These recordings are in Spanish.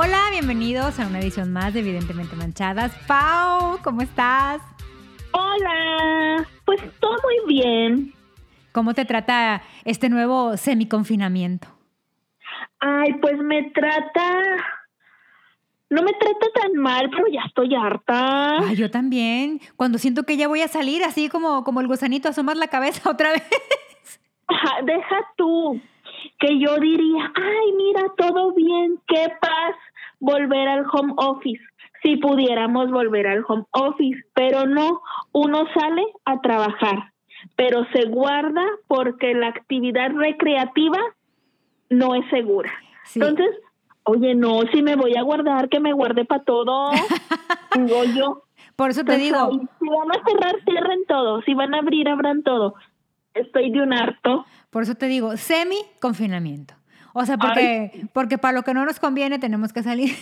Hola, bienvenidos a una edición más de Evidentemente Manchadas. Pau, ¿cómo estás? Hola, pues todo muy bien. ¿Cómo te trata este nuevo semiconfinamiento? Ay, pues me trata... No me trata tan mal, pero ya estoy harta. Ay, yo también. Cuando siento que ya voy a salir, así como, como el gusanito, asomas la cabeza otra vez. Ajá, deja tú que yo diría, ay, mira, todo bien, qué paz volver al home office. Si pudiéramos volver al home office, pero no, uno sale a trabajar, pero se guarda porque la actividad recreativa no es segura. Entonces, oye, no, si me voy a guardar, que me guarde para todo. digo yo. Por eso te Pues, digo, si van a cerrar, cierren todo. Si van a abrir, abran todo. Estoy de un harto. por eso te digo, semi-confinamiento. O sea, porque, porque para lo que no nos conviene tenemos que salir.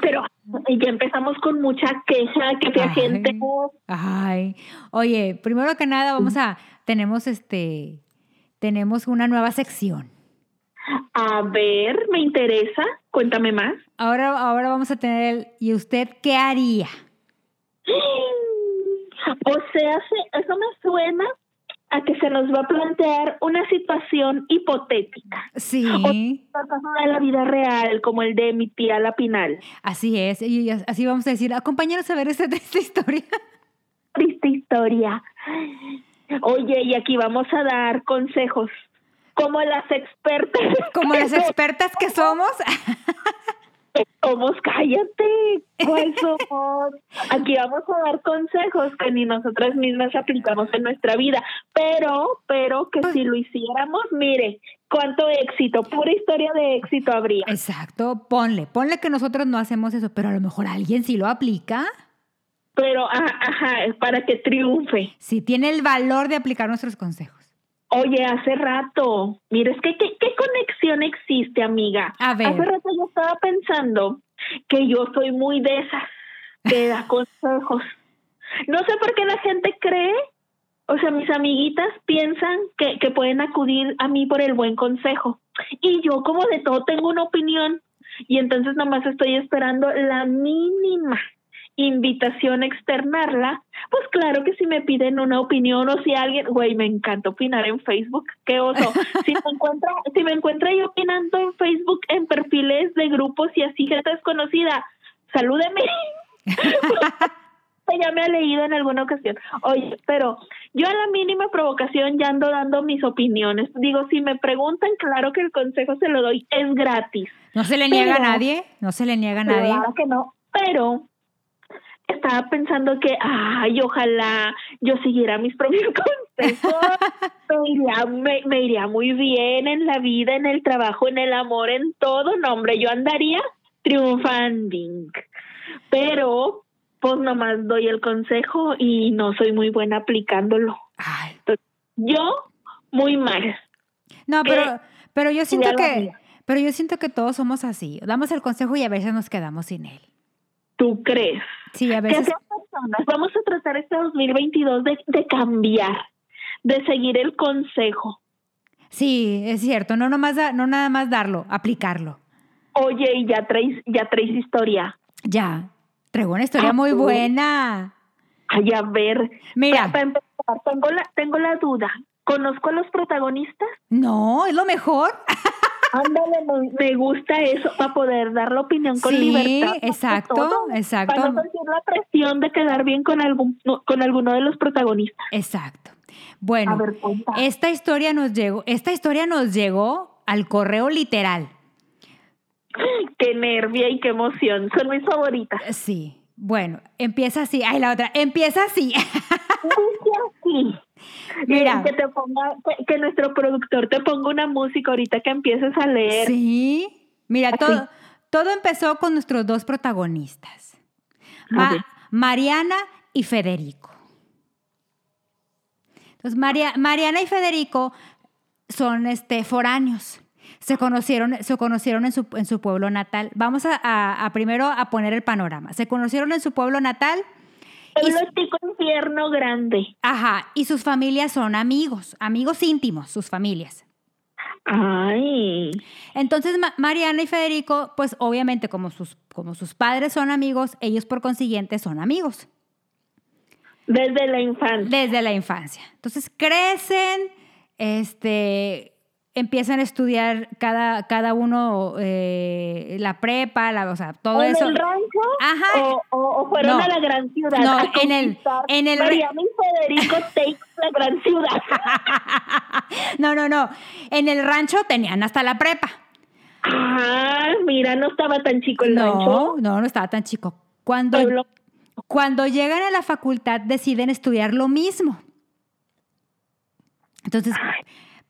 Pero ya empezamos con mucha queja, que la gente... Ay, oye, primero que nada vamos a, tenemos este, tenemos una nueva sección. A ver, me interesa. Cuéntame más. Ahora, ahora vamos a tener el, ¿y usted qué haría? O sea, se- eso me suena a que se nos va a plantear una situación hipotética. Sí, Caso de la vida real, como el de mi tía La Pinal. así es. Y as- así vamos a decir, acompáñanos a ver esta, esta historia. Triste historia. Oye, y aquí vamos a dar consejos. Como las expertas. Como las expertas que somos. Somos, cállate. ¿Cuál somos? Aquí vamos a dar consejos que ni nosotras mismas aplicamos en nuestra vida. Pero, pero que si lo hiciéramos, mire, cuánto éxito, pura historia de éxito habría. Exacto, ponle, ponle que nosotros no hacemos eso, pero a lo mejor alguien sí lo aplica. Pero, ajá, ajá, para que triunfe. Sí tiene el valor de aplicar nuestros consejos. Oye, hace rato, mire, es que ¿qué, qué conexión existe, amiga? A ver. Hace rato yo estaba pensando que yo soy muy de esas que da consejos. No sé por qué la gente cree, o sea, mis amiguitas piensan que, que pueden acudir a mí por el buen consejo. Y yo como de todo tengo una opinión y entonces nomás estoy esperando la mínima invitación a externarla, pues claro que si me piden una opinión o si alguien, güey, me encanta opinar en Facebook, qué oso. Si me encuentra, si me encuentra yo opinando en Facebook en perfiles de grupos y así gente desconocida, salúdeme. ya me ha leído en alguna ocasión. Oye, pero yo a la mínima provocación ya ando dando mis opiniones. Digo, si me preguntan, claro que el consejo se lo doy, es gratis. No se le niega a nadie, no se le niega a nadie. Claro que no, pero estaba pensando que, ay, ojalá yo siguiera mis propios consejos. me, iría, me, me iría muy bien en la vida, en el trabajo, en el amor, en todo. No, hombre, yo andaría triunfando. Pero, pues nomás doy el consejo y no soy muy buena aplicándolo. Ay, Yo, muy mal. No, ¿Qué? pero, pero yo siento que, pero yo siento que todos somos así. Damos el consejo y a veces nos quedamos sin él. ¿Tú crees? Sí, a que veces. sean personas. Vamos a tratar este 2022 de, de cambiar, de seguir el consejo. Sí, es cierto. No nomás, da- no nada más darlo, aplicarlo. Oye, y ya traes, ya traes historia. Ya. Traigo una historia Ah, muy buena. Ay, a ver. Mira. Pa- pa empezar, tengo la, tengo la duda. ¿Conozco a los protagonistas? No, es lo mejor. Ándale, me, gusta eso, para poder dar la opinión con Sí, libertad. que exacto, todo, exacto. Para no sentir la presión de quedar bien con, algún, con alguno de los protagonistas. Exacto. Bueno, ver, esta historia nos llegó, esta historia nos llegó al correo literal. Qué nervia y qué emoción. Son mis favoritas. Sí. Bueno, empieza así. Ay, la otra. Empieza así. Dice así. Mira. Que, te ponga, que, que nuestro productor te ponga una música ahorita que empieces a leer. Sí. Mira, Así. todo, todo empezó con nuestros dos protagonistas. Ma-. Mariana y Federico. Entonces, María, Mariana y Federico son este, foráneos. Se conocieron, se conocieron en, su, en su pueblo natal. Vamos a, a- a primero a poner el panorama. Se conocieron en su pueblo natal. Pueblo chico, infierno grande. Ajá, y sus familias son amigos, amigos íntimos, sus familias. Ay. Entonces Ma- Mariana y Federico, pues obviamente como sus, como sus padres son amigos, ellos por consiguiente son amigos Desde la infancia. desde la infancia. Entonces crecen, este, empiezan a estudiar cada, cada uno eh, la prepa, la, o sea, todo ¿En eso. el rancho? Ajá. O, o- o fueron No. a la gran ciudad? No, a en el- en el Mariana y Federico take la gran ciudad. No, no, no. En el rancho tenían hasta la prepa. Ah, mira, no estaba tan chico el rancho. No, no, no estaba tan chico. Cuando, cuando llegan a la facultad deciden estudiar lo mismo. Entonces,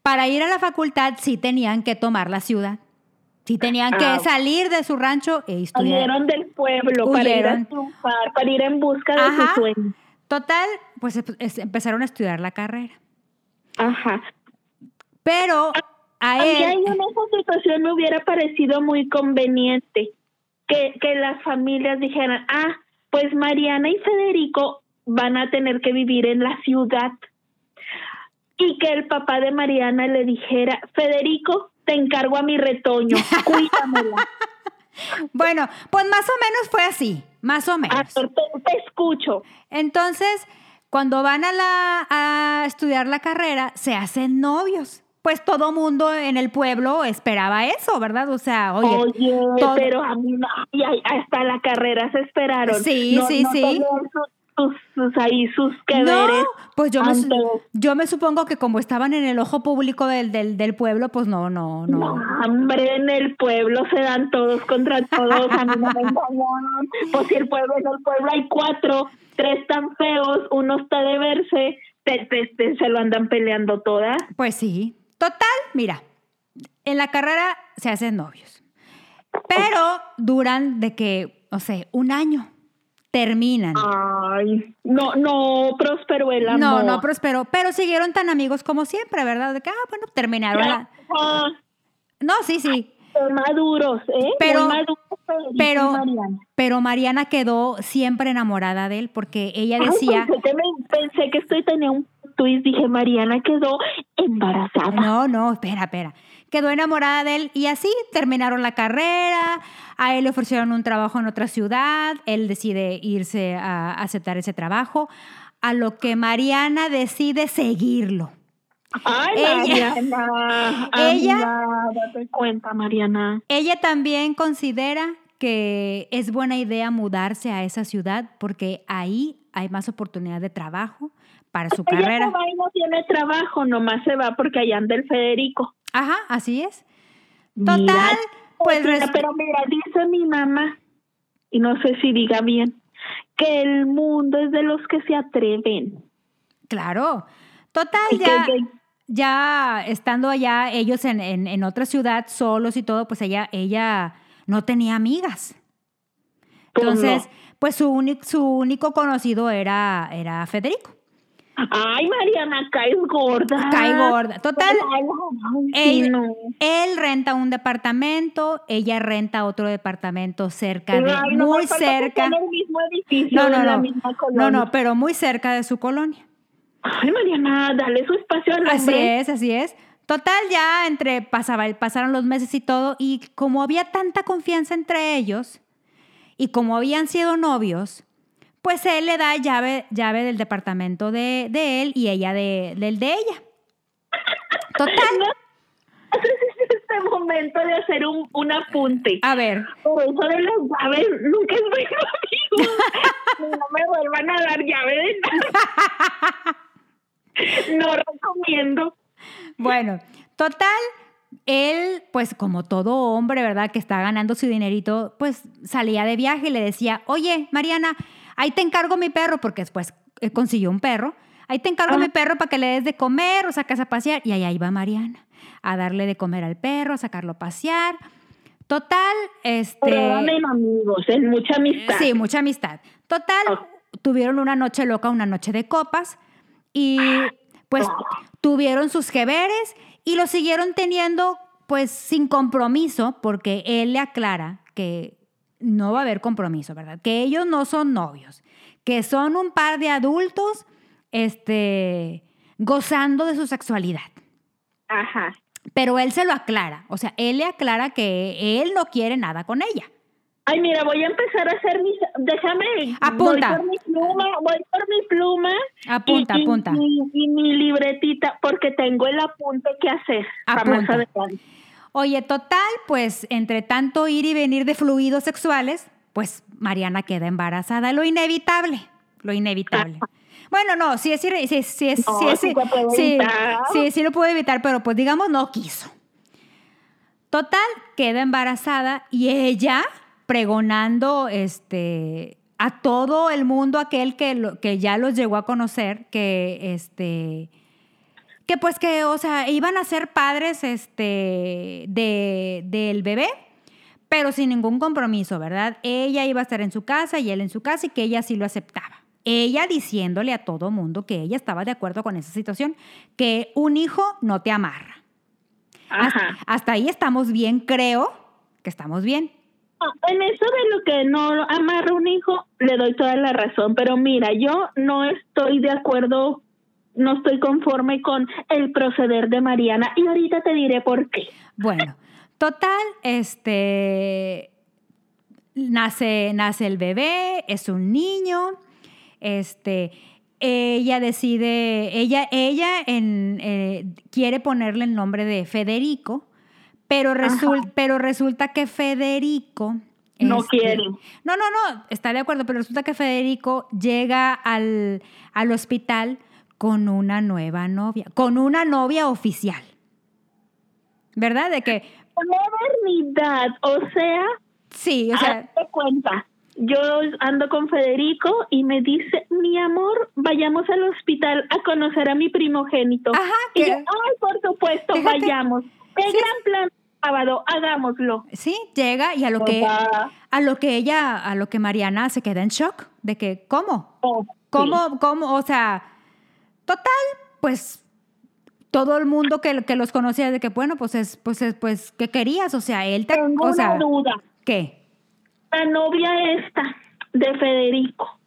para ir a la facultad sí tenían que tomar la ciudad. Sí tenían que Ah. salir de su rancho e estudiar. Huyeron del pueblo para ir a triunfar, para ir en busca de Ajá. su sueño. Total, pues es- es- empezaron a estudiar la carrera. Ajá. Pero a A mí él... en esa situación me hubiera parecido muy conveniente que, que las familias dijeran, ah, pues Mariana y Federico van a tener que vivir en la ciudad. Y que el papá de Mariana le dijera, Federico, te encargo a mi retoño, cuídamela. Bueno, pues más o menos fue así, más o menos. ver, te, te escucho. Entonces, cuando van a, la, a estudiar la carrera, se hacen novios. Pues todo mundo en el pueblo esperaba eso, ¿verdad? O sea, oye, Oye, todo- pero a mí no, ay, hasta la carrera se esperaron. Sí, No- sí, no sí. Sus, ahí, sus que no, pues yo me, yo me supongo que como estaban en el ojo público del, del, del pueblo, pues no, no, No, no. hombre, en el pueblo se dan todos contra todos, a mí no me engañaron. Pues si el pueblo, en el pueblo hay cuatro, tres tan feos, uno está de verse, te- te- te- se lo andan peleando todas. Pues sí. Total, mira, en la carrera se hacen novios. Pero duran de que, no sé, un año. Terminan. Ay, no, no prosperó el amor. No, no prosperó, pero siguieron tan amigos como siempre, ¿verdad? De que, ah, bueno, terminaron la... No, sí, sí. maduros, ¿eh? Pero- Muy maduros, Pero, Mariana. pero Mariana quedó siempre enamorada de él porque ella Ay, decía, pensé, que me- pensé que estoy tenía un twist, dije, Mariana quedó embarazada. no, no, espera, espera. Quedó enamorada de él y así terminaron la carrera, a él le ofrecieron un trabajo en otra ciudad, él decide irse a aceptar ese trabajo, a lo que Mariana decide seguirlo. Ay, Ella- Mariana. ella- amiga, date cuenta, Mariana. Ella también considera que es buena idea mudarse a esa ciudad porque ahí hay más oportunidad de trabajo para su Ella carrera. se va y no tiene trabajo, nomás se va porque allá anda el Federico. Ajá, así es. Total, Mira, pues mira, pero mira, dice mi mamá, y no sé si diga bien, que el mundo es de los que se atreven. claro. Total, Y ya, que- ya estando allá, ellos en, en- en otra ciudad, solos y todo, pues ella, ella no tenía amigas. Pues no. Entonces, pues su, único su único conocido era, era Federico. Ay, Mariana, caes gorda. Cae gorda. Total, Ay, él, no. él renta un departamento, ella renta otro departamento cerca de, Ay, no, muy que cerca. sea en el mismo edificio, No, no, en la no. misma No, no, pero muy cerca de su colonia. Ay, Mariana, dale su espacio al Así es, así es. Total, ya entre pasaba, pasaron los meses y todo, y como había tanta confianza entre ellos, y como habían sido novios, pues él le da llave, llave del departamento de, de él y ella de, del de ella. Total. No es este momento de hacer un, un apunte. A ver, Por eso de las llaves nunca es bueno, amigo. no me vuelvan a dar llave de nada. No recomiendo. Bueno, total, él, pues como todo hombre, ¿verdad? Que está ganando su dinerito, pues salía de viaje y le decía, oye, Mariana, ahí te encargo mi perro, porque después eh, consiguió un perro. Ahí te encargo Ah. mi perro para que le des de comer o sacas a pasear. Y ahí iba Mariana, a darle de comer al perro, a sacarlo a pasear. Total, este... Pero amigos, en mucha amistad. Sí, mucha amistad. Total, Ah. tuvieron una noche loca, una noche de copas y pues tuvieron sus jeveres y lo siguieron teniendo pues sin compromiso porque él le aclara que no va a haber compromiso, ¿verdad? Que ellos no son novios, que son un par de adultos este, gozando de su sexualidad. Ajá. Pero él se lo aclara, o sea, él le aclara que él no quiere nada con ella. Ay, mira, voy a empezar a hacer mis... Déjame. Apunta. Voy por mi pluma, voy por mi pluma. Apunta, y, apunta. Y, mi libretita, porque tengo el apunte que hacer. para más Apunta. adelante. Oye, total, pues entre tanto ir y venir de fluidos sexuales, pues Mariana queda embarazada, lo inevitable, lo inevitable. Bueno, no, sí es, sí, sí es, No, sí sí sí, sí, sí lo puede evitar, pero pues digamos no quiso. Total, queda embarazada y ella pregonando este a todo el mundo aquel que, lo- que ya los llegó a conocer que este que pues que o sea iban a ser padres este de del bebé pero sin ningún compromiso, ¿verdad? Ella iba a estar en su casa y él en su casa y que ella sí lo aceptaba. Ella diciéndole a todo mundo que ella estaba de acuerdo con esa situación, que un hijo no te amarra. Hasta, Ajá. hasta ahí estamos bien, creo que estamos bien. Ah, En eso de lo que no amarra un hijo, le doy toda la razón, pero mira, yo no estoy de acuerdo, no estoy conforme con el proceder de Mariana y ahorita te diré por qué. Bueno, total, este nace, nace el bebé, es un niño, este, ella decide, ella, ella en, eh, quiere ponerle el nombre de Federico, pero, resul- pero resulta que Federico... No este, quiere. No, no, no, está de acuerdo, pero resulta que Federico llega al, al hospital con una nueva novia, con una novia oficial. ¿Verdad? De que, Modernidad, o sea, sí, o sea, hazte cuenta. Yo ando con Federico y me dice, mi amor, vayamos al hospital a conocer a mi primogénito. Ajá, y yo, ay, por supuesto, Fíjate. vayamos. Qué Sí. gran plan, sábado, hagámoslo. sí, llega y a lo que, a lo que ella, a lo que Mariana se queda en shock, de que, ¿cómo? Oh, sí. ¿Cómo, cómo? O sea, total, pues todo el mundo que, que los conocía de que, bueno, pues es, pues es, pues, ¿qué querías? O sea, él te, Tengo o sea, una duda. ¿qué? La novia esta de Federico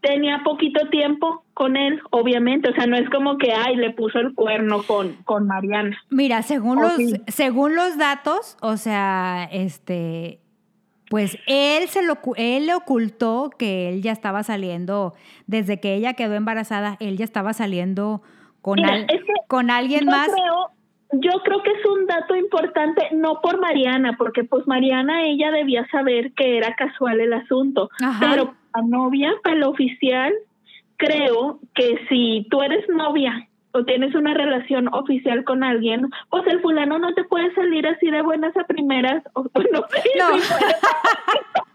tenía poquito tiempo con él, obviamente. O sea, no es como que, ay, le puso el cuerno con, con Mariana. Mira, según Oh, los, sí. según los datos, o sea, este, pues él se lo, él le ocultó que él ya estaba saliendo, desde que ella quedó embarazada, él ya estaba saliendo con, Mira, al- es que con alguien yo más. Creo, yo creo que es un dato importante, no por Mariana, porque pues Mariana ella debía saber que era casual el asunto, Ajá. pero la novia, para el oficial, creo que si tú eres novia o tienes una relación oficial con alguien, pues el fulano no te puede salir así de buenas a primeras, o no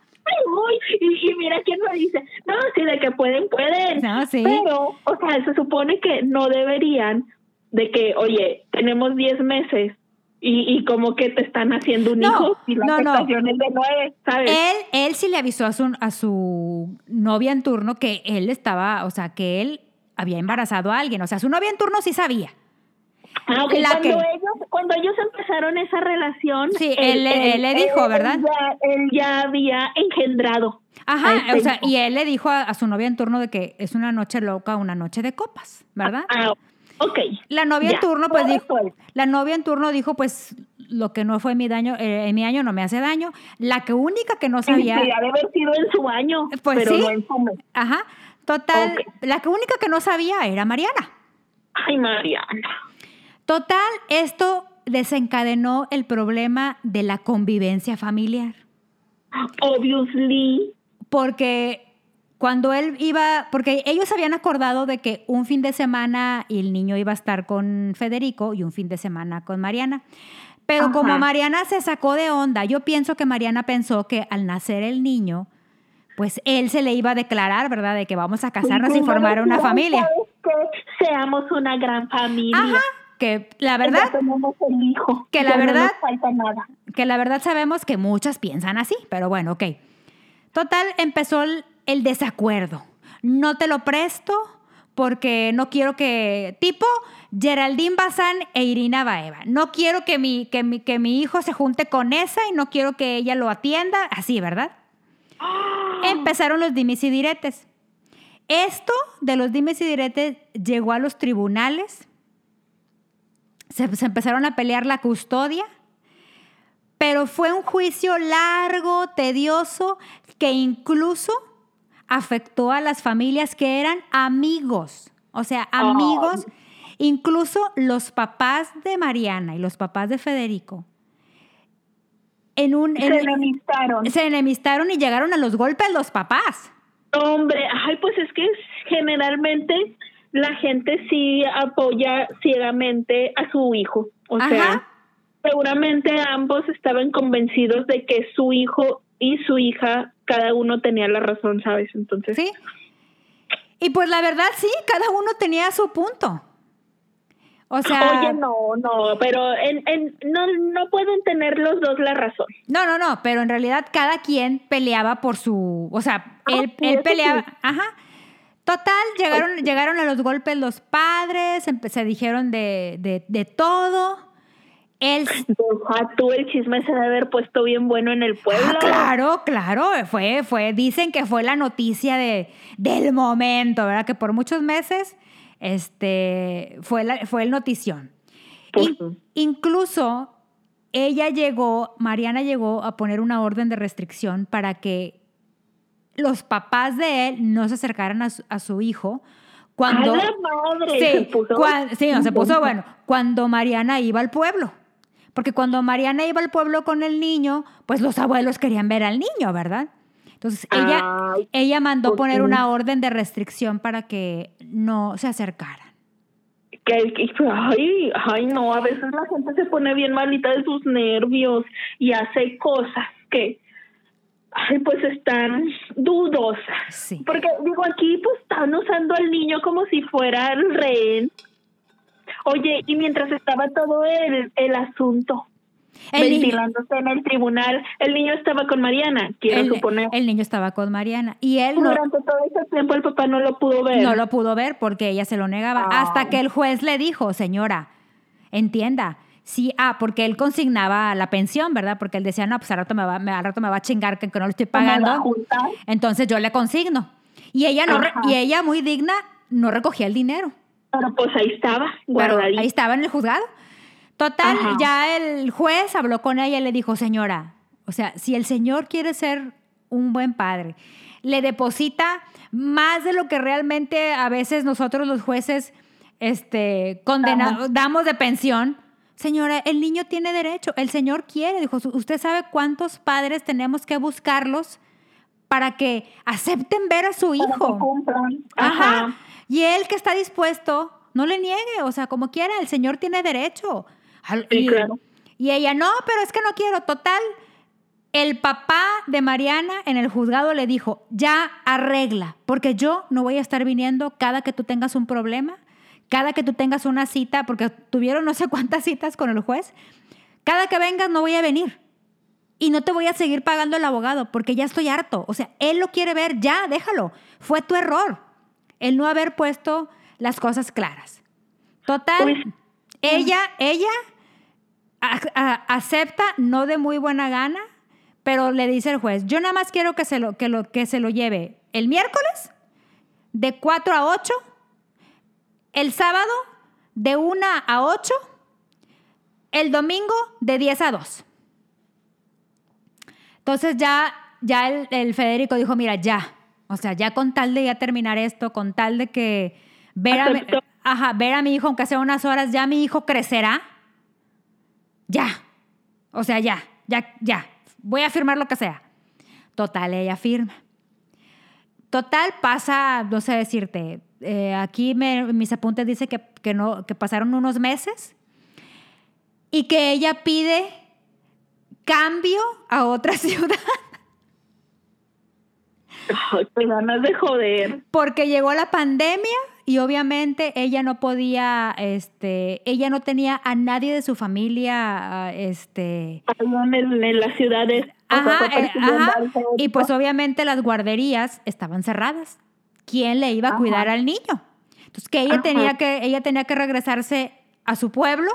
y, y mira quién lo dice. No, sí, de que pueden, pueden. No, sí. Pero, o sea, se supone que no deberían de que, oye, tenemos 10 meses y, y como que te están haciendo un No, hijo y la no, no. de 9, ¿sabes? Él, él sí le avisó a su, a su novia en turno que él estaba, o sea, que él había embarazado a alguien. O sea, su novia en turno sí sabía. Ah, ok, la cuando, que- ellos, cuando ellos empezaron esa relación... Sí, él le- él le dijo, ¿verdad? Él ya, él ya había engendrado. Ajá, este o sea, y él le dijo a, a su novia en turno de que es una noche loca, una noche de copas, ¿verdad? Ah, ok. La novia en turno, pues dijo, la novia en turno dijo, pues lo que no fue mi daño, eh, en mi año no me hace daño. La que única que no sabía, sí, ha de haber sido en su año, Pues pero sí. no en su mes. ajá, total, la única que no sabía era Mariana. Ay, Mariana. Total, esto desencadenó el problema de la convivencia familiar. Obviously. Porque cuando él iba, porque ellos habían acordado de que un fin de semana el niño iba a estar con Federico y un fin de semana con Mariana. Pero Ajá. como Mariana se sacó de onda, yo pienso que Mariana pensó que al nacer el niño, pues él se le iba a declarar, ¿verdad? De que vamos a casarnos y formar una familia. ¿sabes qué? Seamos una gran familia. Ajá, que la Ya verdad, tenemos el hijo. Que la ya no verdad- nos falta nada. que la verdad sabemos que muchas piensan así, pero bueno, ok. Total, empezó el, el desacuerdo. No te lo presto porque no quiero que, tipo Geraldine Bazán e Irina Baeva, no quiero que mi, que, mi, que mi hijo se junte con esa y no quiero que ella lo atienda, así, ¿verdad? Empezaron los dimes y diretes. Esto de los dimes y diretes llegó a los tribunales se, se empezaron a pelear la custodia, pero fue un juicio largo, tedioso, que incluso afectó a las familias que eran amigos, o sea, amigos, incluso los papás de Mariana y los papás de Federico. En un, Se en- enemistaron. se enemistaron y llegaron a los golpes los papás. Hombre, ay, pues es que generalmente la gente sí apoya ciegamente a su hijo. O Ajá. sea, seguramente ambos estaban convencidos de que su hijo y su hija, cada uno tenía la razón, ¿sabes? Entonces, ¿Sí? Y pues la verdad sí, cada uno tenía su punto. O sea, oye, no, no, pero en, en, no, no pueden tener los dos la razón. no, no, no, pero en realidad cada quien peleaba por su, o sea, Ah, él, él peleaba, sí. ajá. Total, llegaron, llegaron a los golpes los padres, se dijeron de, de, de todo. Él, Deja tú, el chisme se debe haber puesto bien bueno en el pueblo. Ah, claro, claro, fue, fue, dicen que fue la noticia de, del momento, ¿verdad? Que por muchos meses este, fue, la- fue el notición. In- incluso ella llegó, Mariana llegó a poner una orden de restricción para que los papás de él no se acercaran a su, a su hijo cuando... ¡A la madre! Sí, Se puso- sí, no, se puso bueno. Cuando Mariana iba al pueblo. Porque cuando Mariana iba al pueblo con el niño, pues los abuelos querían ver al niño, ¿verdad? Entonces ella, ella mandó pues poner una orden de restricción para que no se acercaran. que, que- ay, ay, no, a veces la gente se pone bien malita de sus nervios y hace cosas que, ay, pues están dudosas. Sí. Porque digo, aquí pues están usando al niño como si fuera el rehén. Oye, y mientras estaba todo el, el asunto El niño, ventilándose en el tribunal, el niño estaba con Mariana, quiero el- suponer. el niño estaba con Mariana y él no, Durante todo ese tiempo el papá no lo pudo ver. no lo pudo ver porque ella se lo negaba. Ah. Hasta que el juez le dijo, señora, entienda. Sí, ah, porque él consignaba la pensión, ¿verdad? Porque él decía, no, pues al rato me va, me- al rato me va a chingar que, que no le estoy ¿Cómo va a pagando. Entonces yo le consigno. Y ella no Ajá. y ella muy digna no recogía el dinero. Pero pues ahí estaba, Pero guardadito. ahí estaba en el juzgado. Total, Ajá. ya el juez habló con ella y le dijo, señora, o sea, si el señor quiere ser un buen padre, le deposita más de lo que realmente a veces nosotros los jueces este, condena- Damos. de pensión. Señora, el niño tiene derecho, el señor quiere, dijo, usted sabe cuántos padres tenemos que buscarlos para que acepten ver a su hijo. Ajá. Y él que está dispuesto, no le niegue, o sea, como quiera, el señor tiene derecho. Al- Sí, y, claro. y ella, no, pero es que no quiero. Total, el papá de Mariana en el juzgado le dijo, ya arregla, porque yo no voy a estar viniendo cada que tú tengas un problema, cada que tú tengas una cita, porque tuvieron no sé cuántas citas con el juez, cada que vengas no voy a venir. Y no te voy a seguir pagando el abogado porque ya estoy harto. O sea, él lo quiere ver, ya, déjalo. Fue tu error el no haber puesto las cosas claras. Total, Pues, ella, ella a- a- acepta, no de muy buena gana, pero le dice el juez, yo nada más quiero que se lo, que lo, que se lo lleve el miércoles de 4 a 8, el sábado de 1 a 8, el domingo de 10 a 2. Entonces ya, ya el, el Federico dijo, mira, ya, o sea, ya con tal de ya terminar esto, con tal de que ver a, mi, ajá, ver a mi hijo, aunque sea unas horas, ya mi hijo crecerá. Ya. O sea, ya, ya, ya. Voy a firmar lo que sea. Total, ella firma. Total, pasa, no sé decirte, eh, aquí me- mis apuntes dice que, que, no, que pasaron unos meses y que ella pide cambio a otra ciudad ay, qué ganas de joder. porque llegó la pandemia y obviamente ella no podía, este, ella no tenía a nadie de su familia, ah, este, En, en las ciudades. Ajá, eh, ajá. Y pues obviamente las guarderías estaban cerradas. ¿Quién le iba a Ajá. cuidar al niño? Entonces que ella Ajá. tenía que ella tenía que regresarse a su pueblo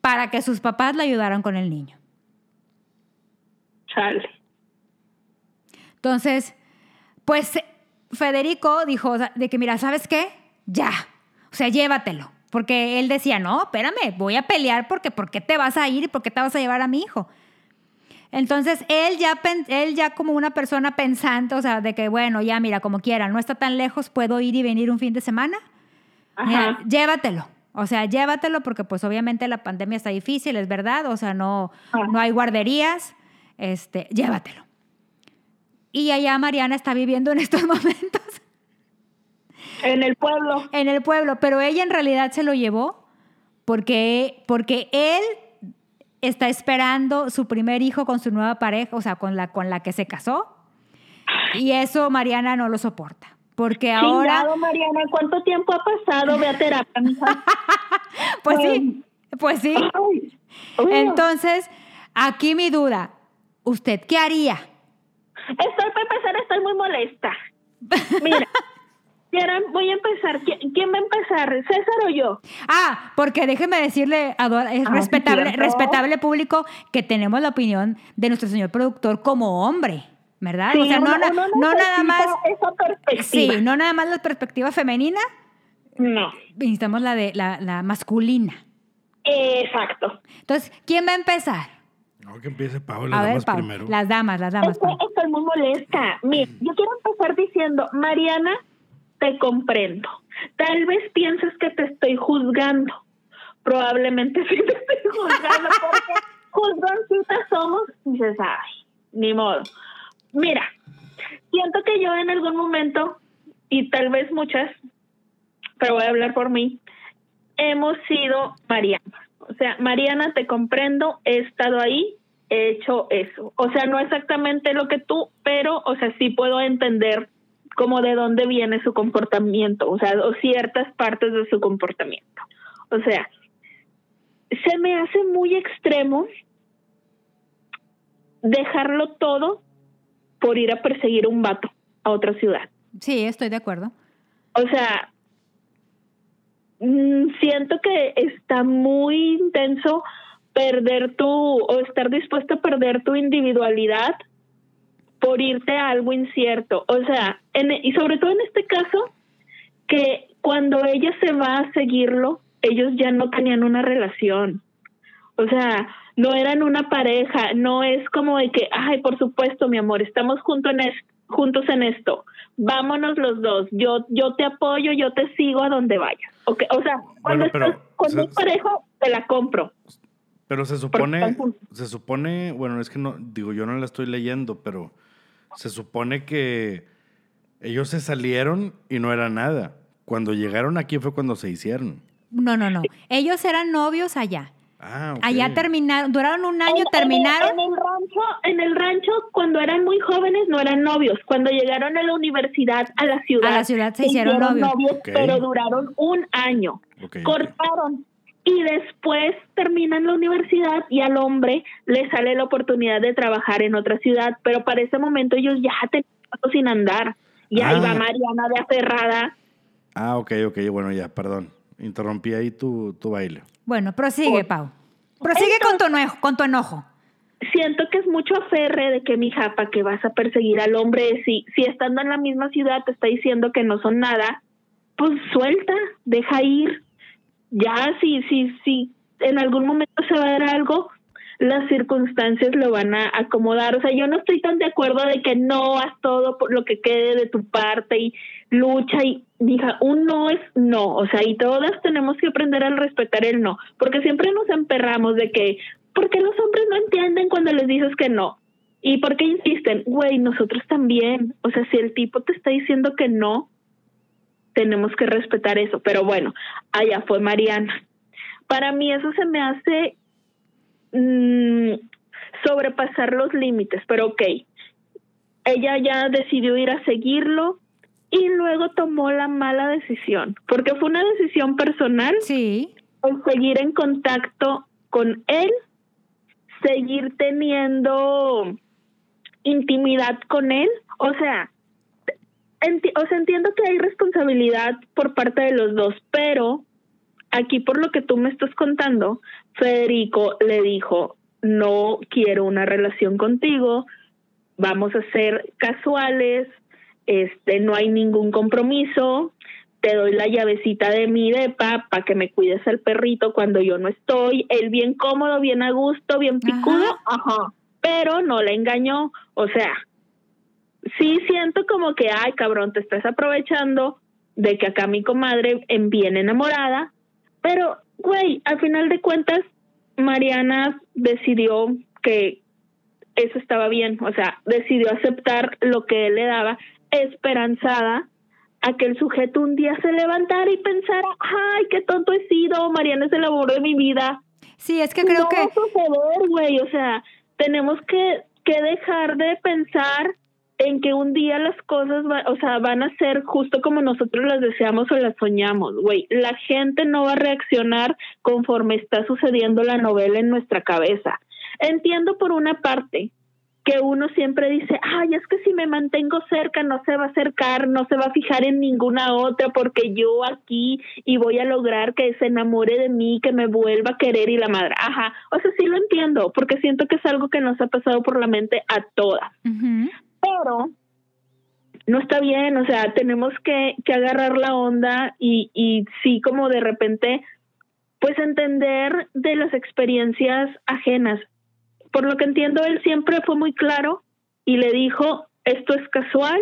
para que sus papás la ayudaran con el niño. Chale. Entonces, pues Federico dijo de que mira, ¿sabes qué? Ya. O sea, llévatelo. porque él decía, no, espérame, voy a pelear porque ¿por qué te vas a ir y por qué te vas a llevar a mi hijo? Entonces, él ya, él ya como una persona pensante, o sea, de que, bueno, ya mira, como quiera, no está tan lejos, puedo ir y venir un fin de semana. llévatelo. O sea, llévatelo porque pues obviamente la pandemia está difícil, es verdad. O sea, no, ah. no hay guarderías. Este, llévatelo. Y allá Mariana está viviendo en estos momentos. En el pueblo. En el pueblo, pero ella en realidad se lo llevó porque, porque él está esperando su primer hijo con su nueva pareja, o sea, con la, con la que se casó. Y eso Mariana no lo soporta. Porque ahora. Mariana, ¿cuánto tiempo ha pasado? Ve a terapia, pues sí, pues sí. Entonces, aquí mi duda. ¿Usted qué haría? Estoy, para empezar, estoy muy molesta. Mira. voy a empezar. ¿Quién, va a empezar? ¿César o yo? Ah, porque déjeme decirle, es ah, respetable, respetable público, que tenemos la opinión de nuestro señor productor como hombre. ¿verdad? o sea, no, no, nada más. Sí, no nada más la perspectiva femenina. No. Necesitamos la de la, masculina. Exacto. Entonces, ¿quién va a empezar? No, que empiece Pablo, las damas primero. Las damas, las damas. Estoy, muy molesta. Mira, yo quiero empezar diciendo, Mariana, te comprendo. Tal vez pienses que te estoy juzgando. Probablemente sí te estoy juzgando porque juzgoncitas somos y dices, ay, ni modo. Mira, siento que yo en algún momento, y tal vez muchas, pero voy a hablar por mí, hemos sido Mariana. O sea, Mariana, te comprendo, he estado ahí, he hecho eso. O sea, no exactamente lo que tú, pero, o sea, sí puedo entender como de dónde viene su comportamiento, o sea, o ciertas partes de su comportamiento. O sea, se me hace muy extremo dejarlo todo por ir a perseguir a un vato a otra ciudad. Sí, estoy de acuerdo. O sea, mm, siento que está muy intenso perder tu o estar dispuesto a perder tu individualidad por irte a algo incierto. O sea, y sobre todo en este caso, que cuando ella se va a seguirlo, ellos ya no tenían una relación. O sea, no eran una pareja, no es como de que, ay, por supuesto, mi amor, estamos juntos en, juntos en esto, vámonos los dos, yo, yo te apoyo, yo te sigo a donde vayas. Okay? O sea, cuando estás con un pareja, te la compro. Pero se supone, se supone, bueno, es que no, digo, yo no la estoy leyendo, pero se supone que ellos se salieron y no era nada. Cuando llegaron aquí fue cuando se hicieron. No, no, no. Ellos eran novios allá. Ah, Allá terminaron, duraron un año, terminaron. En el, rancho, en el rancho, cuando eran muy jóvenes, no eran novios. Cuando llegaron a la universidad, a la ciudad, a la ciudad se, hicieron, novios, pero duraron un año. Cortaron y después terminan la universidad y al hombre le sale la oportunidad de trabajar en otra ciudad, pero para ese momento ellos ya tenían sin andar. Y ahí va ah. Mariana de aferrada. Ah, ok, ok, bueno, ya, perdón. Interrumpí ahí tu, tu baile. Bueno, prosigue, Pau. Prosigue con, tu enojo, con tu enojo. Siento que es mucho aferre de que mi japa que vas a perseguir al hombre, si, si estando en la misma ciudad te está diciendo que no son nada, pues suelta, deja ir. Ya si, si, si en algún momento se va a dar algo, las circunstancias lo van a acomodar. O sea, yo no estoy tan de acuerdo de que no haz todo por lo que quede de tu parte y lucha y diga, un no es no. O sea, y todas tenemos que aprender a respetar el no, porque siempre nos emperramos de que, ¿por qué los hombres no entienden cuando les dices que no? ¿Y por qué insisten? Güey, nosotros también. O sea, si el tipo te está diciendo que no, tenemos que respetar eso. Pero bueno, allá fue Mariana. Para mí eso se me hace Mm, sobrepasar los límites, pero ok, ella ya decidió ir a seguirlo y luego tomó la mala decisión, porque fue una decisión personal. Sí. El seguir en contacto con él, seguir teniendo intimidad con él, o sea, o sea, entiendo que hay responsabilidad por parte de los dos, pero aquí por lo que tú me estás contando, Federico le dijo, no quiero una relación contigo, vamos a ser casuales, este, no hay ningún compromiso, te doy la llavecita de mi depa para que me cuides al perrito cuando yo no estoy, él bien cómodo, bien a gusto, bien picudo, ajá, pero no la engañó, o sea, sí siento como que, ay cabrón, te estás aprovechando de que acá mi comadre en bien enamorada, pero, güey, al final de cuentas, Mariana decidió que eso estaba bien, o sea, decidió aceptar lo que él le daba, esperanzada a que el sujeto un día se levantara y pensara, ay, qué tonto he sido, Mariana es el amor de mi vida. Sí, es que creo no que... Suceder, güey, o sea, tenemos que, que dejar de pensar en que un día las cosas, o sea, van a ser justo como nosotros las deseamos o las soñamos, güey. La gente no va a reaccionar conforme está sucediendo la novela en nuestra cabeza. Entiendo por una parte que uno siempre dice, ay, es que si me mantengo cerca no se va a acercar, no se va a fijar en ninguna otra porque yo aquí y voy a lograr que se enamore de mí, que me vuelva a querer y la madre. Ajá, o sea, sí lo entiendo porque siento que es algo que nos ha pasado por la mente a todas. Pero no está bien, o sea, tenemos que, que agarrar la onda y, sí como de repente, pues entender de las experiencias ajenas por lo que entiendo, él siempre fue muy claro y le dijo, esto es casual,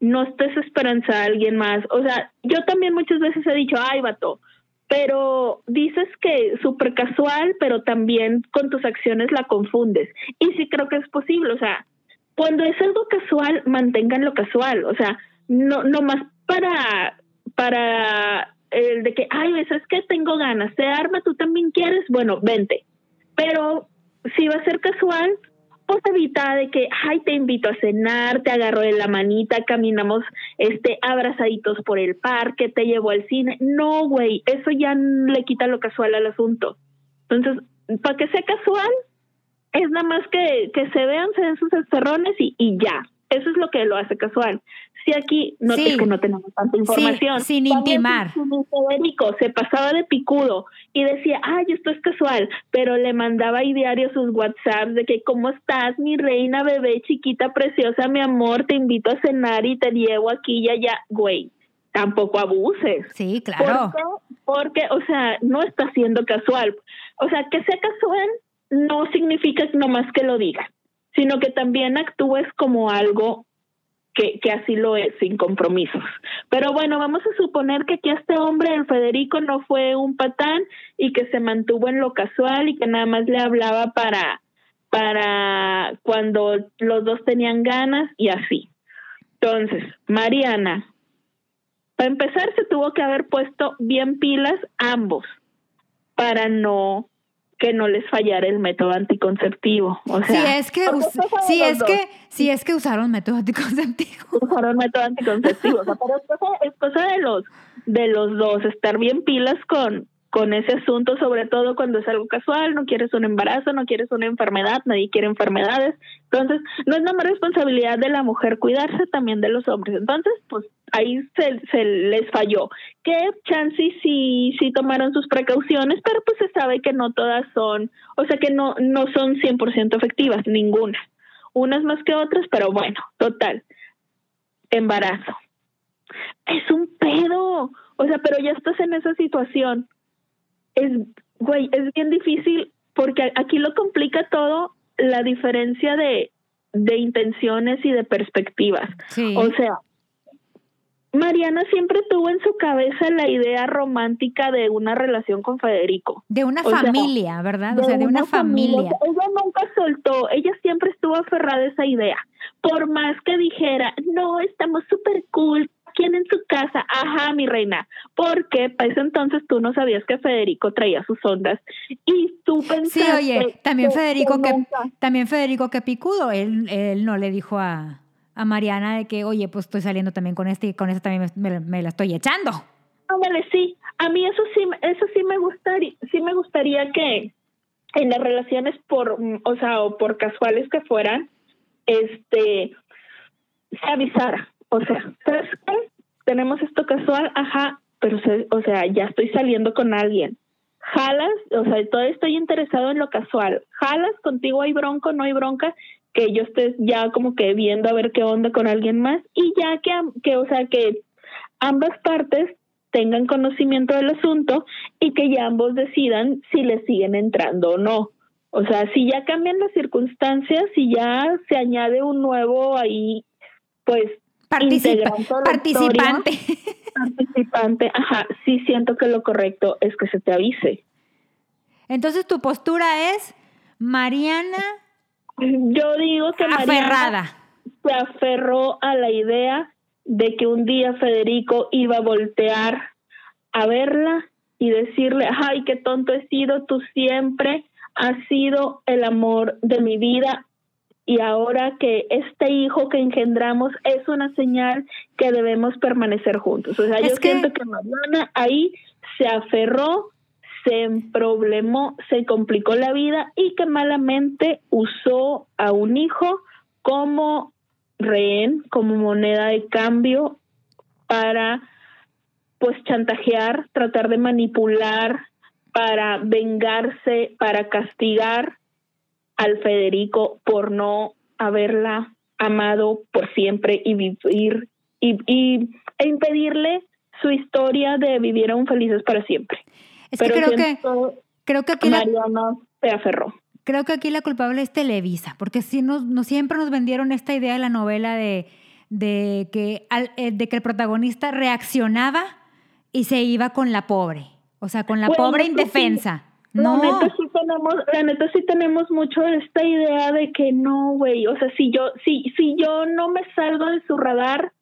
no estés esperanza a alguien más. O sea, yo también muchas veces he dicho, ay, vato, pero dices que súper casual, pero también con tus acciones la confundes. Y sí creo que es posible, o sea, cuando es algo casual, manténganlo casual, o sea, no, no más para, para el de que, ay, es que tengo ganas, se arma, tú también quieres, bueno, vente. Pero si va a ser casual, pues evita de que, ay, te invito a cenar, te agarro de la manita, caminamos este abrazaditos por el parque, te llevo al cine. No, güey, eso ya le quita lo casual al asunto. Entonces, para que sea casual, es nada más que, que se vean, se den sus esterrones y, y ya. Eso es lo que lo hace casual. Si aquí no, es que no tenemos tanta información. sin intimar. Federico se pasaba de picudo y decía, ay, esto es casual, pero le mandaba ahí diario sus WhatsApps de que, ¿cómo estás, mi reina, bebé, chiquita, preciosa, mi amor? Te invito a cenar y te llevo aquí y allá. Güey, tampoco abuses. Sí, claro. Porque, o sea, no está siendo casual. O sea, que sea casual no significa nomás que lo diga sino que también actúes como algo que, que, así lo es, sin compromisos. Pero bueno, vamos a suponer que aquí este hombre, el Federico, no fue un patán y que se mantuvo en lo casual y que nada más le hablaba para, para cuando los dos tenían ganas y así. Entonces, Mariana, para empezar se tuvo que haber puesto bien pilas ambos para no que no les fallara el método anticonceptivo. O sea, si es que, si es que, si es que usaron método anticonceptivo. Usaron método anticonceptivo. o sea, pero es cosa, es cosa de los, de los dos, estar bien pilas con, con ese asunto, sobre todo cuando es algo casual, no quieres un embarazo, no quieres una enfermedad, nadie quiere enfermedades. Entonces, no es nada más responsabilidad de la mujer cuidarse, también de los hombres. Entonces, pues ahí se, se les falló. Que chances sí, sí tomaron sus precauciones, pero pues se sabe que no todas son, o sea que no, no son 100% efectivas, ninguna. Unas más que otras, pero bueno, total. Embarazo. Es un pedo. O sea, pero ya estás en esa situación es, güey, es bien difícil porque aquí lo complica todo la diferencia de, de intenciones y de perspectivas. O sea, Mariana siempre tuvo en su cabeza la idea romántica de una relación con Federico. De una familia, ¿verdad? O sea, de una, familia. Ella nunca soltó, ella siempre estuvo aferrada a esa idea. Por más que dijera, no, estamos súper cool, ¿Quién en su casa? Ajá, mi reina. Porque para ese entonces tú no sabías que Federico traía sus ondas y tú pensaste. Sí, oye, también Federico que, también Federico que picudo, él, él no le dijo a, a, Mariana de que, oye, pues estoy saliendo también con este y con este también me, la estoy echando. Ándale, sí. A mí eso sí, eso sí me gustaría, sí me gustaría que en las relaciones por, o sea, o por casuales que fueran, este, se avisara o sea, ¿sabes qué? Tenemos esto casual, ajá, pero, o sea, ya estoy saliendo con alguien. Jalas, o sea, todavía estoy interesado en lo casual. Jalas, contigo hay bronco, no hay bronca, que yo esté ya como que viendo a ver qué onda con alguien más y ya que, que o sea, que ambas partes tengan conocimiento del asunto y que ya ambos decidan si le siguen entrando o no. O sea, si ya cambian las circunstancias, si ya se añade un nuevo ahí, pues participante. participante, ajá, sí siento que lo correcto es que se te avise. Entonces tu postura es Mariana. Yo digo que aferrada. se aferró a la idea de que un día Federico iba a voltear a verla y decirle, ay, qué tonto he sido, tú siempre has sido el amor de mi vida y ahora que este hijo que engendramos es una señal que debemos permanecer juntos. O sea, yo siento que Mariana ahí se aferró, se problemó, se complicó la vida y que malamente usó a un hijo como rehén, como moneda de cambio para pues chantajear, tratar de manipular, para vengarse, para castigar al Federico por no haberla amado por siempre y vivir y, y e impedirle su historia de vivir aún felices para siempre. Pero creo que creo que aquí Mariana se aferró. Creo que aquí la culpable es Televisa, porque si no, no siempre nos vendieron esta idea de la novela de, de que al, eh, de que el protagonista reaccionaba y se iba con la pobre, o sea, con la pobre indefensa. No. La neta sí tenemos, la neta sí tenemos mucho esta idea de que no, güey, o sea, si yo, si, si yo no me salgo de su radar,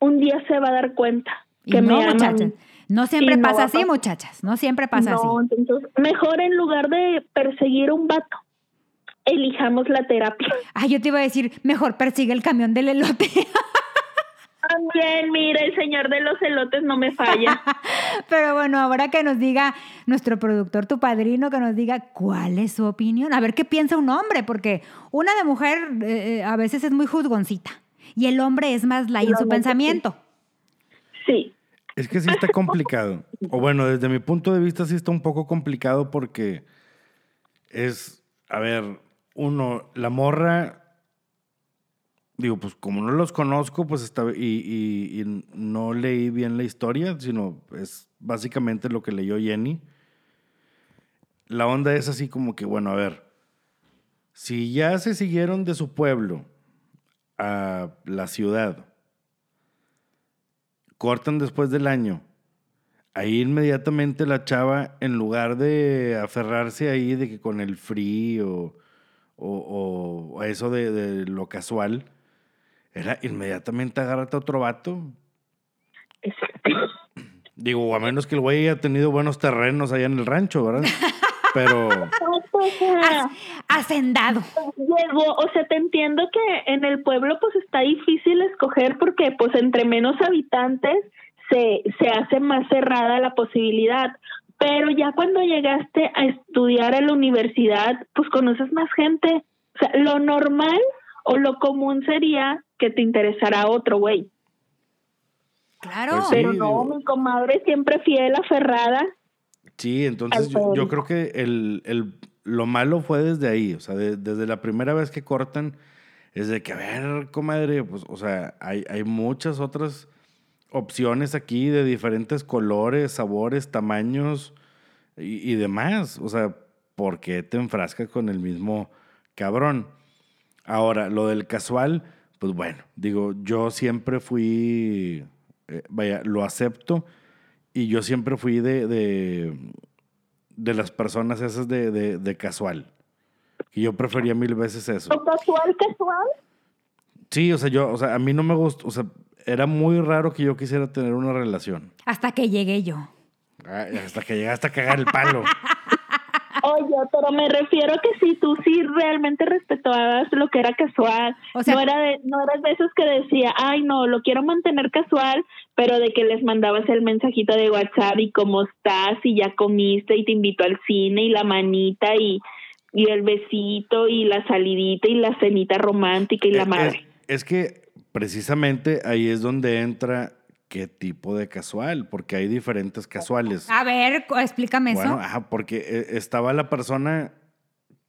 un día se va a dar cuenta que no, me muchachas, no siempre pasa así, muchachas, no siempre pasa no, así. Entonces, mejor en lugar de perseguir un vato, elijamos la terapia. Ay, yo te iba a decir, mejor persigue el camión del elote. También, mira, el señor de los elotes no me falla. Pero bueno, ahora que nos diga nuestro productor, tu padrino, que nos diga cuál es su opinión, a ver qué piensa un hombre, porque una de mujer eh, eh, a veces es muy juzgoncita y el hombre es más light en su pensamiento. Sí. Es que sí está complicado. O bueno, desde mi punto de vista sí está un poco complicado porque es, a ver, uno, la morra digo, pues como no los conozco, pues está, y, y, no leí bien la historia, sino es básicamente lo que leyó Jenny. La onda es así como que, bueno, a ver, si ya se siguieron de su pueblo a la ciudad, cortan después del año, ahí inmediatamente la chava, en lugar de aferrarse ahí de que con el frío o, o, eso de, de lo casual, era inmediatamente agárrate a otro vato. Exacto. Digo, a menos que el güey haya tenido buenos terrenos allá en el rancho, ¿verdad? Pero. Hacendado. Llegó, o sea, te entiendo que en el pueblo pues está difícil escoger porque pues entre menos habitantes se, se hace más cerrada la posibilidad. Pero ya cuando llegaste a estudiar a la universidad, pues conoces más gente. O sea, lo normal o lo común sería que te interesara otro güey. Claro. Pues Pero no, mi comadre siempre fiel, aferrada. Sí, entonces yo, creo que el, el, lo malo fue desde ahí, o sea, desde la primera vez que cortan, es de que, a ver, comadre, pues, o sea, hay, hay muchas otras opciones aquí de diferentes colores, sabores, tamaños y, y demás. O sea, ¿por qué te enfrascas con el mismo cabrón? Ahora, lo del casual, pues bueno, digo, yo siempre fui, eh, vaya, lo acepto y yo siempre fui de, de, las personas esas de, de, casual. Y yo prefería mil veces eso. casual, casual? Sí, o sea, yo, o sea, a mí no me gustó, o sea, era muy raro que yo quisiera tener una relación. Hasta que llegué yo. hasta que llegaste a cagar el palo. Oye, pero me refiero que si tú sí realmente respetabas lo que era casual, o sea, no era de, no eras de esos que decía, ay no, lo quiero mantener casual, pero de que les mandabas el mensajito de WhatsApp y cómo estás y ya comiste y te invito al cine y la manita y, y el besito y la salidita y la cenita romántica y la madre. es que precisamente ahí es donde entra qué tipo de casual, porque hay diferentes casuales. A ver, explícame bueno, eso. Ajá, porque eh, estaba la persona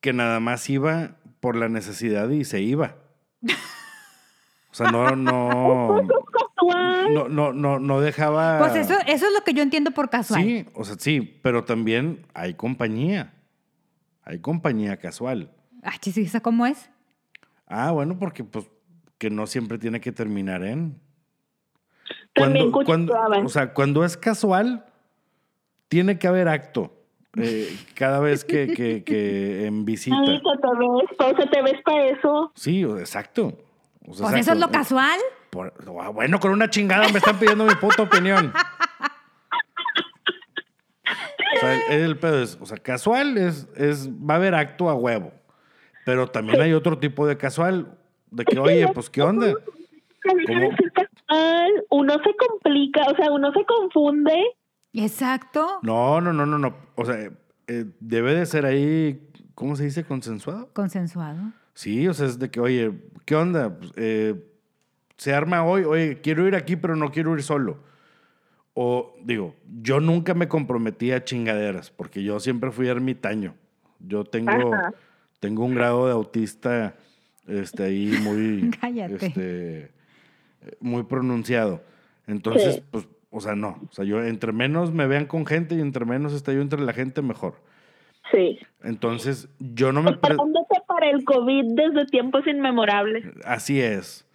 que nada más iba por la necesidad y se iba. O sea, no, no. casual. No, no, no, no dejaba. Pues eso, eso es lo que yo entiendo por casual. Sí, o sea, sí, pero también hay compañía. Hay compañía casual. Ah, ¿esa cómo es? Ah, bueno, porque pues que no siempre tiene que terminar en. También Cuando, cuando, o sea, cuando es casual, tiene que haber acto. eh, cada vez que, que, que en visita. Ay, que te ves, para eso. Sí, o- exacto. O sea, Pues eso es lo casual. Por- ah, bueno, con una chingada me están pidiendo mi puta opinión. O sea, el, el pedo es, o sea, casual es, es, va a haber acto a huevo. Pero también hay otro tipo de casual, de que, oye, pues, ¿qué onda? ¿Cómo? Uno se complica, o sea, uno se confunde. Exacto. No, no, no, no, no. O sea, eh, debe de ser ahí, ¿cómo se dice? Consensuado. Consensuado. Sí, o sea, es de que, oye, ¿qué onda? Pues, eh, se arma hoy, oye, quiero ir aquí, pero no quiero ir solo. O digo, yo nunca me comprometí a chingaderas, porque yo siempre fui ermitaño. Yo tengo, Ajá. tengo un grado de autista este, ahí muy, Cállate. este, muy pronunciado. Entonces, Sí. pues, o sea, no. O sea, yo entre menos me vean con gente y entre menos esté yo entre la gente, mejor. Sí. Entonces, yo no me... pre- Preparándote para el COVID desde tiempos inmemorables. Así es.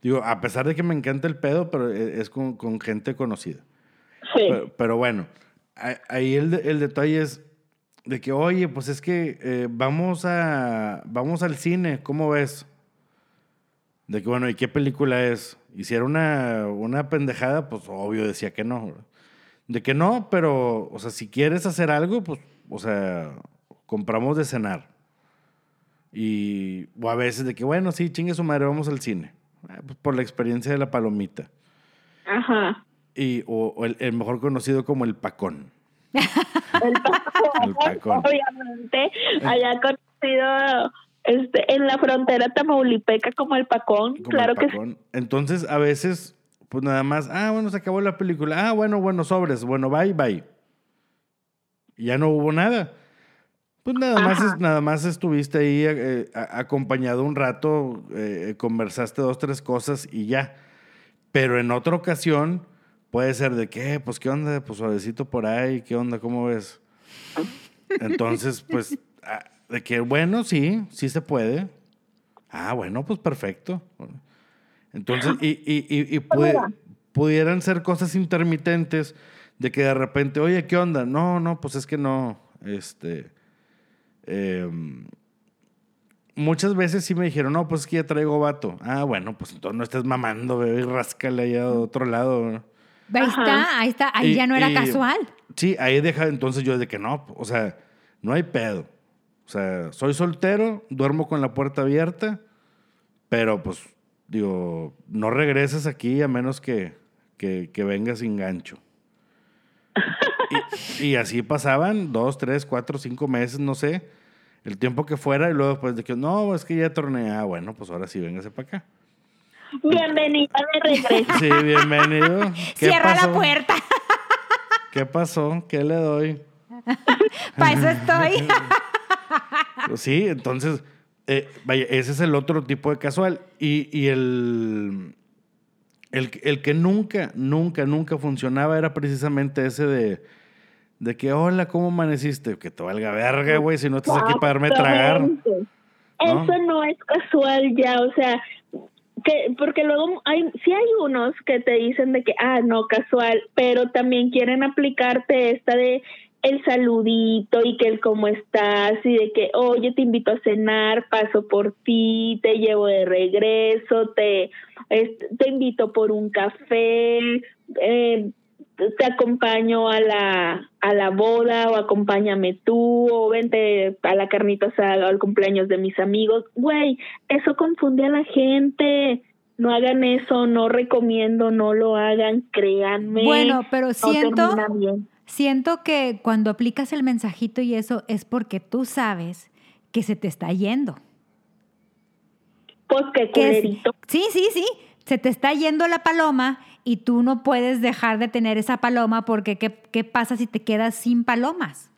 Digo, a pesar de que me encanta el pedo, pero e- es con, con gente conocida. Sí. Pero, pero bueno, ahí el, el detalle es de que, oye, pues es que eh, vamos, a, vamos al cine, ¿cómo ves? De que, bueno, ¿y qué película es? Y si era una, una pendejada, pues obvio decía que no. ¿verdad? De que no, pero, o sea, si quieres hacer algo, pues, o sea, compramos de cenar. Y, o a veces de que, bueno, sí, chingue su madre, vamos al cine. Ah, pues, por la experiencia de la palomita. Ajá. Y, o, o el, el mejor conocido como el pacón. El pacón, El pacón. obviamente, allá conocido este, en la frontera tamaulipeca como el pacón, Como claro el que sí. Entonces, a veces, pues nada más, ah, bueno, se acabó la película. Ah, bueno, bueno, sobres. Bueno, bye, bye. Y ya no hubo nada. Pues nada más, Ajá. nada más estuviste ahí eh, a- acompañado un rato, eh, conversaste dos, tres cosas y ya. Pero en otra ocasión puede ser de qué, pues qué onda, pues suavecito por ahí, qué onda, ¿cómo ves? Entonces, pues, de que bueno, sí, sí se puede. Ah, bueno, pues perfecto. Entonces, y, y, y, y Pues pudi- pudieran ser cosas intermitentes de que de repente, oye, ¿qué onda? No, no, pues es que no, este, em, muchas veces sí me dijeron, no, pues es que ya traigo vato. Ah, bueno, pues entonces no estés mamando, bebé, y ráscale allá a otro lado. Ahí Ajá. está, ahí está. Ahí Y- ya no era y- casual. Sí, ahí deja entonces yo de que no, o sea, no hay pedo. O sea, soy soltero, duermo con la puerta abierta, pero pues, digo, no regreses aquí a menos que, que, que vengas sin gancho. Y, y así pasaban dos, tres, cuatro, cinco meses, no sé, el tiempo que fuera, y luego después de que no, es que ya torneé, ah, bueno, pues ahora sí, véngase para acá. Bienvenida de regreso. Sí, bienvenido. ¿Qué Cierra la puerta. ¿Qué pasó? ¿Qué le doy? Para eso estoy. Sí, entonces, eh, vaya, ese es el otro tipo de casual. Y, y el, el, el que nunca, nunca, nunca funcionaba era precisamente ese de, de que, hola, ¿cómo amaneciste? Que te valga verga, güey, si no estás aquí para darme tragar. Eso no es casual ya, o sea, que porque luego hay sí hay unos que te dicen de que ah no casual, pero también quieren aplicarte esta de el saludito y que el cómo estás y de que oye te invito a cenar, paso por ti, te llevo de regreso, te te invito por un café, eh, te acompaño a la, a la boda o acompáñame tú o vente a la carnita asada o al cumpleaños de mis amigos. Güey, eso confunde a la gente. No hagan eso, no recomiendo, no lo hagan, créanme. Bueno, pero no siento, bien. Siento que cuando aplicas el mensajito y eso es porque tú sabes que se te está yendo. Pues qué culerito. sí, sí, sí. Se te está yendo la paloma y tú no puedes dejar de tener esa paloma porque ¿qué, qué pasa si te quedas sin palomas?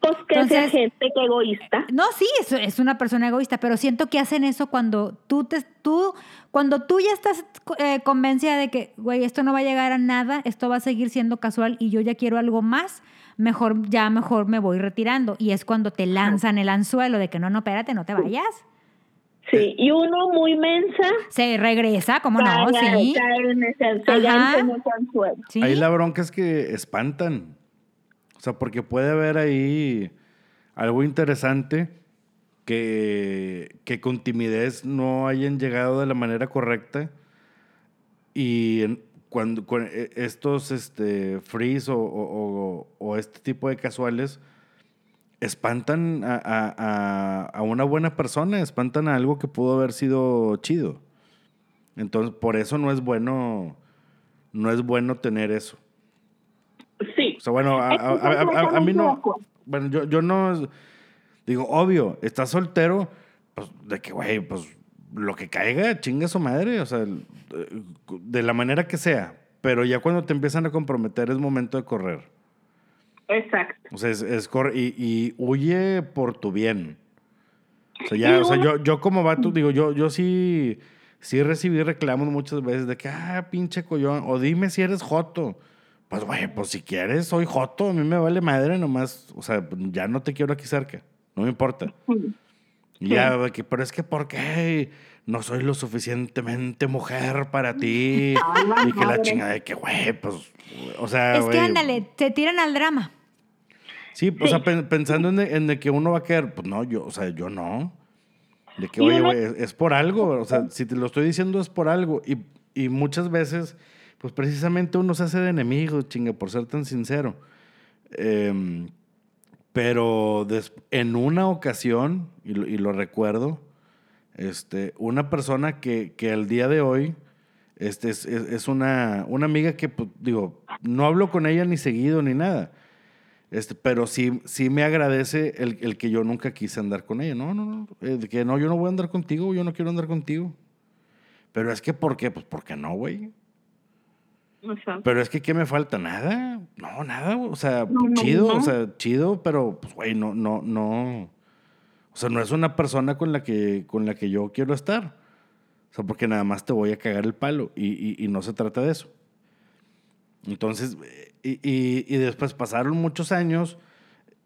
Pues que sea gente que egoísta. No, sí, es, es, una persona egoísta, pero siento que hacen eso cuando tú, te, tú, cuando tú ya estás eh, convencida de que, güey, esto no va a llegar a nada, esto va a seguir siendo casual y yo ya quiero algo más, mejor, ya mejor me voy retirando. Y es cuando te lanzan el anzuelo de que no, no, espérate, no te vayas. Sí, y uno muy mensa. Se regresa, como no, sí. Ahí la bronca es que espantan. O sea, porque puede haber ahí algo interesante que, que con timidez no hayan llegado de la manera correcta y cuando, e, estos este, frees o, o, este tipo de casuales espantan a, a, a, una buena persona, espantan a algo que pudo haber sido chido. Entonces, por eso no es bueno, no es bueno tener eso. O sea, bueno, a, mí no. Bueno, yo, yo no. Digo, obvio, estás soltero, pues de que, güey, pues lo que caiga, chinga su madre, o sea, de la manera que sea. Pero ya cuando te empiezan a comprometer es momento de correr. Exacto. O sea, es, es y, y, huye por tu bien. O sea, ya, o sea, yo, yo como vato, digo, yo, yo sí, sí recibí reclamos muchas veces de que, ah, pinche collón, o dime si eres joto. Pues, güey, pues si quieres, soy joto, a mí me vale madre nomás. O sea, ya no te quiero aquí cerca, no me importa. Y ya, pero es que, ¿por qué? No soy lo suficientemente mujer para ti. y que la chingada de que, güey, pues, o sea, Es que ándale, te tiran al drama. Sí, o sea, pensando en de, que uno va a querer, pues no, yo, o sea, yo no. De que, oye, güey, es, por algo. O sea, si te lo estoy diciendo es por algo. Y, y muchas veces pues precisamente uno se hace de enemigo, chinga, por ser tan sincero. Em, pero en una ocasión, y lo, recuerdo, este, una persona que, que al día de hoy este, es, una, una, amiga que, pues, digo, no hablo con ella ni seguido ni nada. Este, pero sí, sí me agradece el, el que yo nunca quise andar con ella. No, no, no. Eh, que no, yo no voy a andar contigo, yo no quiero andar contigo. Pero es que, ¿por qué? Pues porque no, güey. Pero es que, ¿qué me falta? Nada. No, nada, o sea, chido, o sea, chido, pero, pues, güey, no, no, no. O sea, no es una persona con la que, con la que yo quiero estar. O sea, porque nada más te voy a cagar el palo y, y, no se trata de eso. Entonces, y, y después pasaron muchos años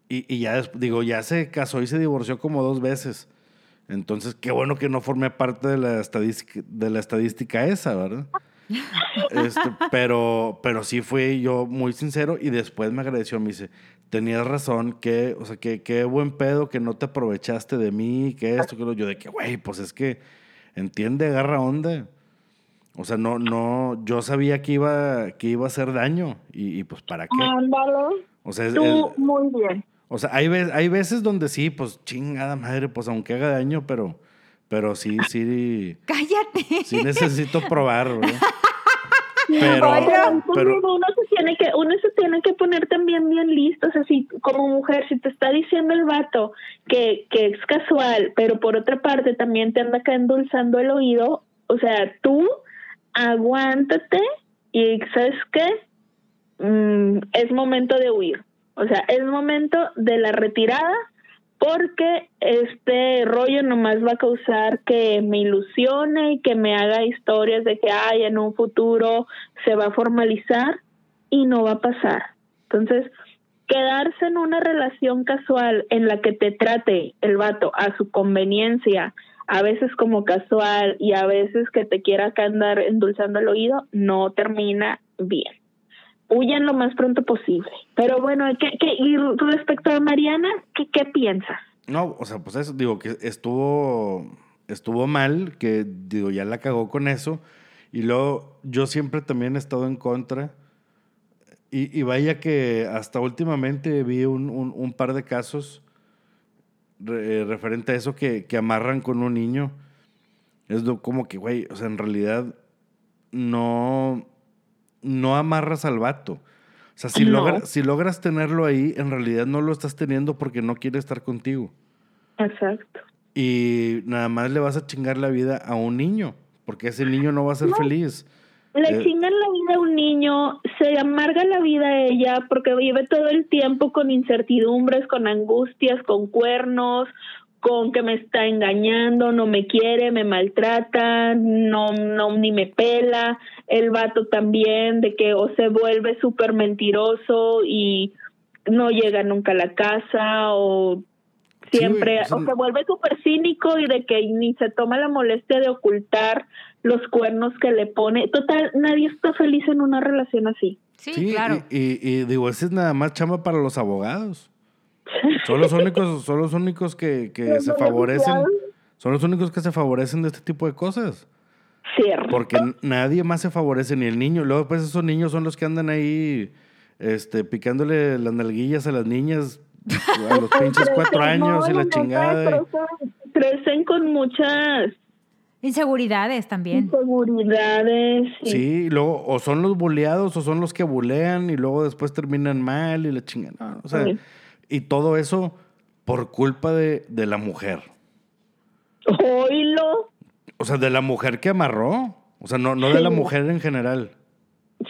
y, ya, digo, ya se casó y se divorció como dos veces. Entonces, qué bueno que no formé parte de la estadística, de la estadística esa, ¿verdad? Este, pero, pero sí fui yo muy sincero y después me agradeció, me dice, tenías razón, que, o sea, que qué buen pedo que no te aprovechaste de mí, que esto, que lo yo de que, güey, pues es que, entiende, agarra onda. O sea, no, no, yo sabía que iba, que iba a hacer daño y, pues para qué. O sea, Tú, muy bien. O sea, hay, hay veces donde sí, pues chingada madre, pues aunque haga daño, pero pero sí, sí. Cállate. Sí necesito probar, Pero, pero, uno se tiene que uno se tiene que poner también bien listo, o sea, si como mujer si te está diciendo el vato que, que es casual, pero por otra parte también te anda acá endulzando el oído, o sea, tú aguántate y sabes qué, mm, es momento de huir, o sea, es momento de la retirada porque este rollo nomás va a causar que me ilusione y que me haga historias de que ay en un futuro se va a formalizar y no va a pasar. Entonces, quedarse en una relación casual en la que te trate el vato a su conveniencia, a veces como casual y a veces que te quiera andar endulzando el oído, no termina bien huyan lo más pronto posible. Pero bueno, ¿qué, qué, y respecto a Mariana, ¿qué, ¿qué piensas? No, o sea, pues eso, digo, que estuvo, estuvo mal, que digo, ya la cagó con eso. Y luego yo siempre también he estado en contra. Y, y vaya que hasta últimamente vi un, un, un par de casos referente a eso que, que, amarran con un niño. Es como que, güey, o sea, en realidad no, no amarras al vato. O sea, si, si logras tenerlo ahí, en realidad no lo estás teniendo porque no quiere estar contigo. Exacto. Y nada más le vas a chingar la vida a un niño, porque ese niño no va a ser feliz. Le Eh, chingan la vida a un niño, se amarga la vida a ella porque vive todo el tiempo con incertidumbres, con angustias, con cuernos, con que me está engañando, no me quiere, me maltrata, no, no, ni me pela. El vato también, de que o se vuelve súper mentiroso y no llega nunca a la casa o siempre, güey, o sea, o se vuelve súper cínico y de que ni se toma la molestia de ocultar los cuernos que le pone. Total, nadie está feliz en una relación así. Sí, Sí, claro. y, y- y digo, ese es nada más chamba para los abogados. Son los únicos, son los únicos que, que se favorecen. Son los únicos que se favorecen de este tipo de cosas. Cierto. Porque nadie más se favorece, ni el niño. Luego, pues, esos niños son los que andan ahí este, picándole las nalguillas a las niñas a los pinches cuatro años y la no, chingada. y- Crecen, crecen con muchas Inseguridades también. inseguridades. y- Sí, y luego o son los buleados o son los que bulean y luego después terminan mal y la chingan. No, o sea, Sí. Y todo eso por culpa de, de la mujer. Oílo. O sea, de la mujer que amarró. O sea, no, no de la mujer en general,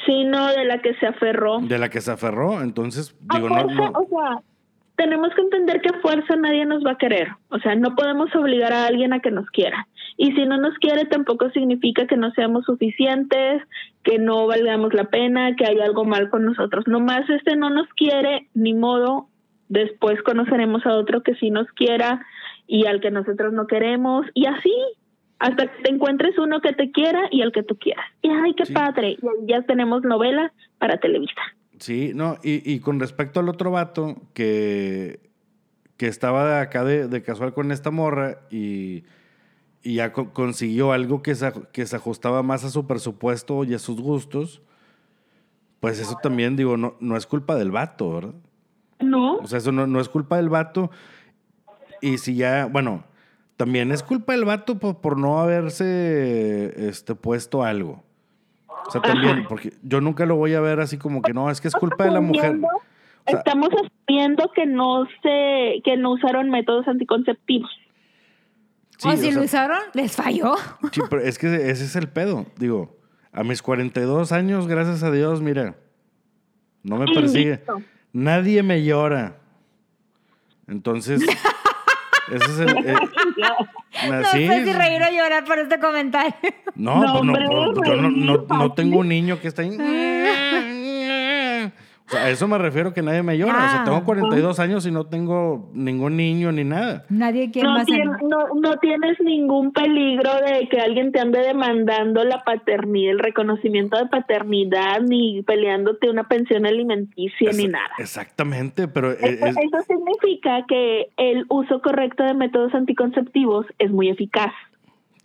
sino de la que se aferró. de la que se aferró. Entonces, A digo, no, no. o sea, tenemos que entender que a fuerza nadie nos va a querer. O sea, no podemos obligar a alguien a que nos quiera. Y si no nos quiere, tampoco significa que no seamos suficientes, que no valgamos la pena, que hay algo mal con nosotros. Nomás este no nos quiere, ni modo. Después conoceremos a otro que sí nos quiera y al que nosotros no queremos. Y así, hasta que te encuentres uno que te quiera y al que tú quieras. Y ay, qué Sí. padre. Y ya tenemos novela para Televisa. Sí, no, y, y con respecto al otro vato que, que estaba acá de, de casual con esta morra y, y ya co- consiguió algo que se, que se ajustaba más a su presupuesto y a sus gustos, pues eso también, digo, no, no es culpa del vato, ¿verdad? No. O sea, eso no, no es culpa del vato. Y si ya, bueno, también es culpa del vato por, por no haberse este, puesto algo. O sea, también, Ajá. porque yo nunca lo voy a ver así como que no, es que es culpa de la mujer. Asumiendo- O sea- estamos asumiendo que no se, que no usaron métodos anticonceptivos. Sí, o o si lo usaron, les falló. sí, pero es que ese es el pedo. Digo, a mis 42 años, gracias a Dios, mira, no me persigue. listo. Nadie me llora. Entonces, ese es el... eh, No sí, sé si reír o llorar por este comentario. No, No, pues no, hombre, pues, yo no, no- tengo un niño que está ahí. O sea, a eso me refiero que nadie me llora. O sea, Ah. tengo 42 años y no tengo ningún niño ni nada. Nadie quiere No, más. en- tien- no, no tienes ningún peligro de que alguien te ande demandando la paternidad, el reconocimiento de paternidad, ni peleándote una pensión alimenticia, ni nada. Exactamente, pero eh, Eso, es- eso significa que el uso correcto de métodos anticonceptivos es muy eficaz.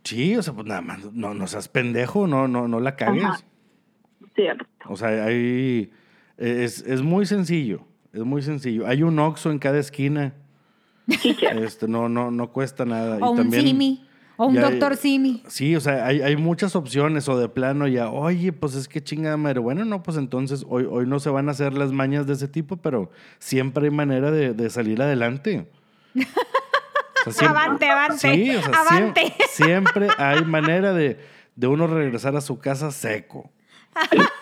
sí, o sea, pues nada más, no, no seas pendejo, no, no, no la cagues. Ajá. ¿cierto? O sea, hay, es, es muy sencillo, es muy sencillo. Hay un Oxxo en cada esquina. Este, no, no, no cuesta nada. O y un también, Simi. O un doctor Simi. Sí, o sea, hay, hay muchas opciones o de plano ya, oye, pues es que chingada madre. Bueno, no, pues entonces hoy, hoy no se van a hacer las mañas de ese tipo, pero siempre hay manera de, de salir adelante. O sea, siempre- Avante, avante, Sí, o sea, avante. siempre hay manera de, de uno regresar a su casa seco.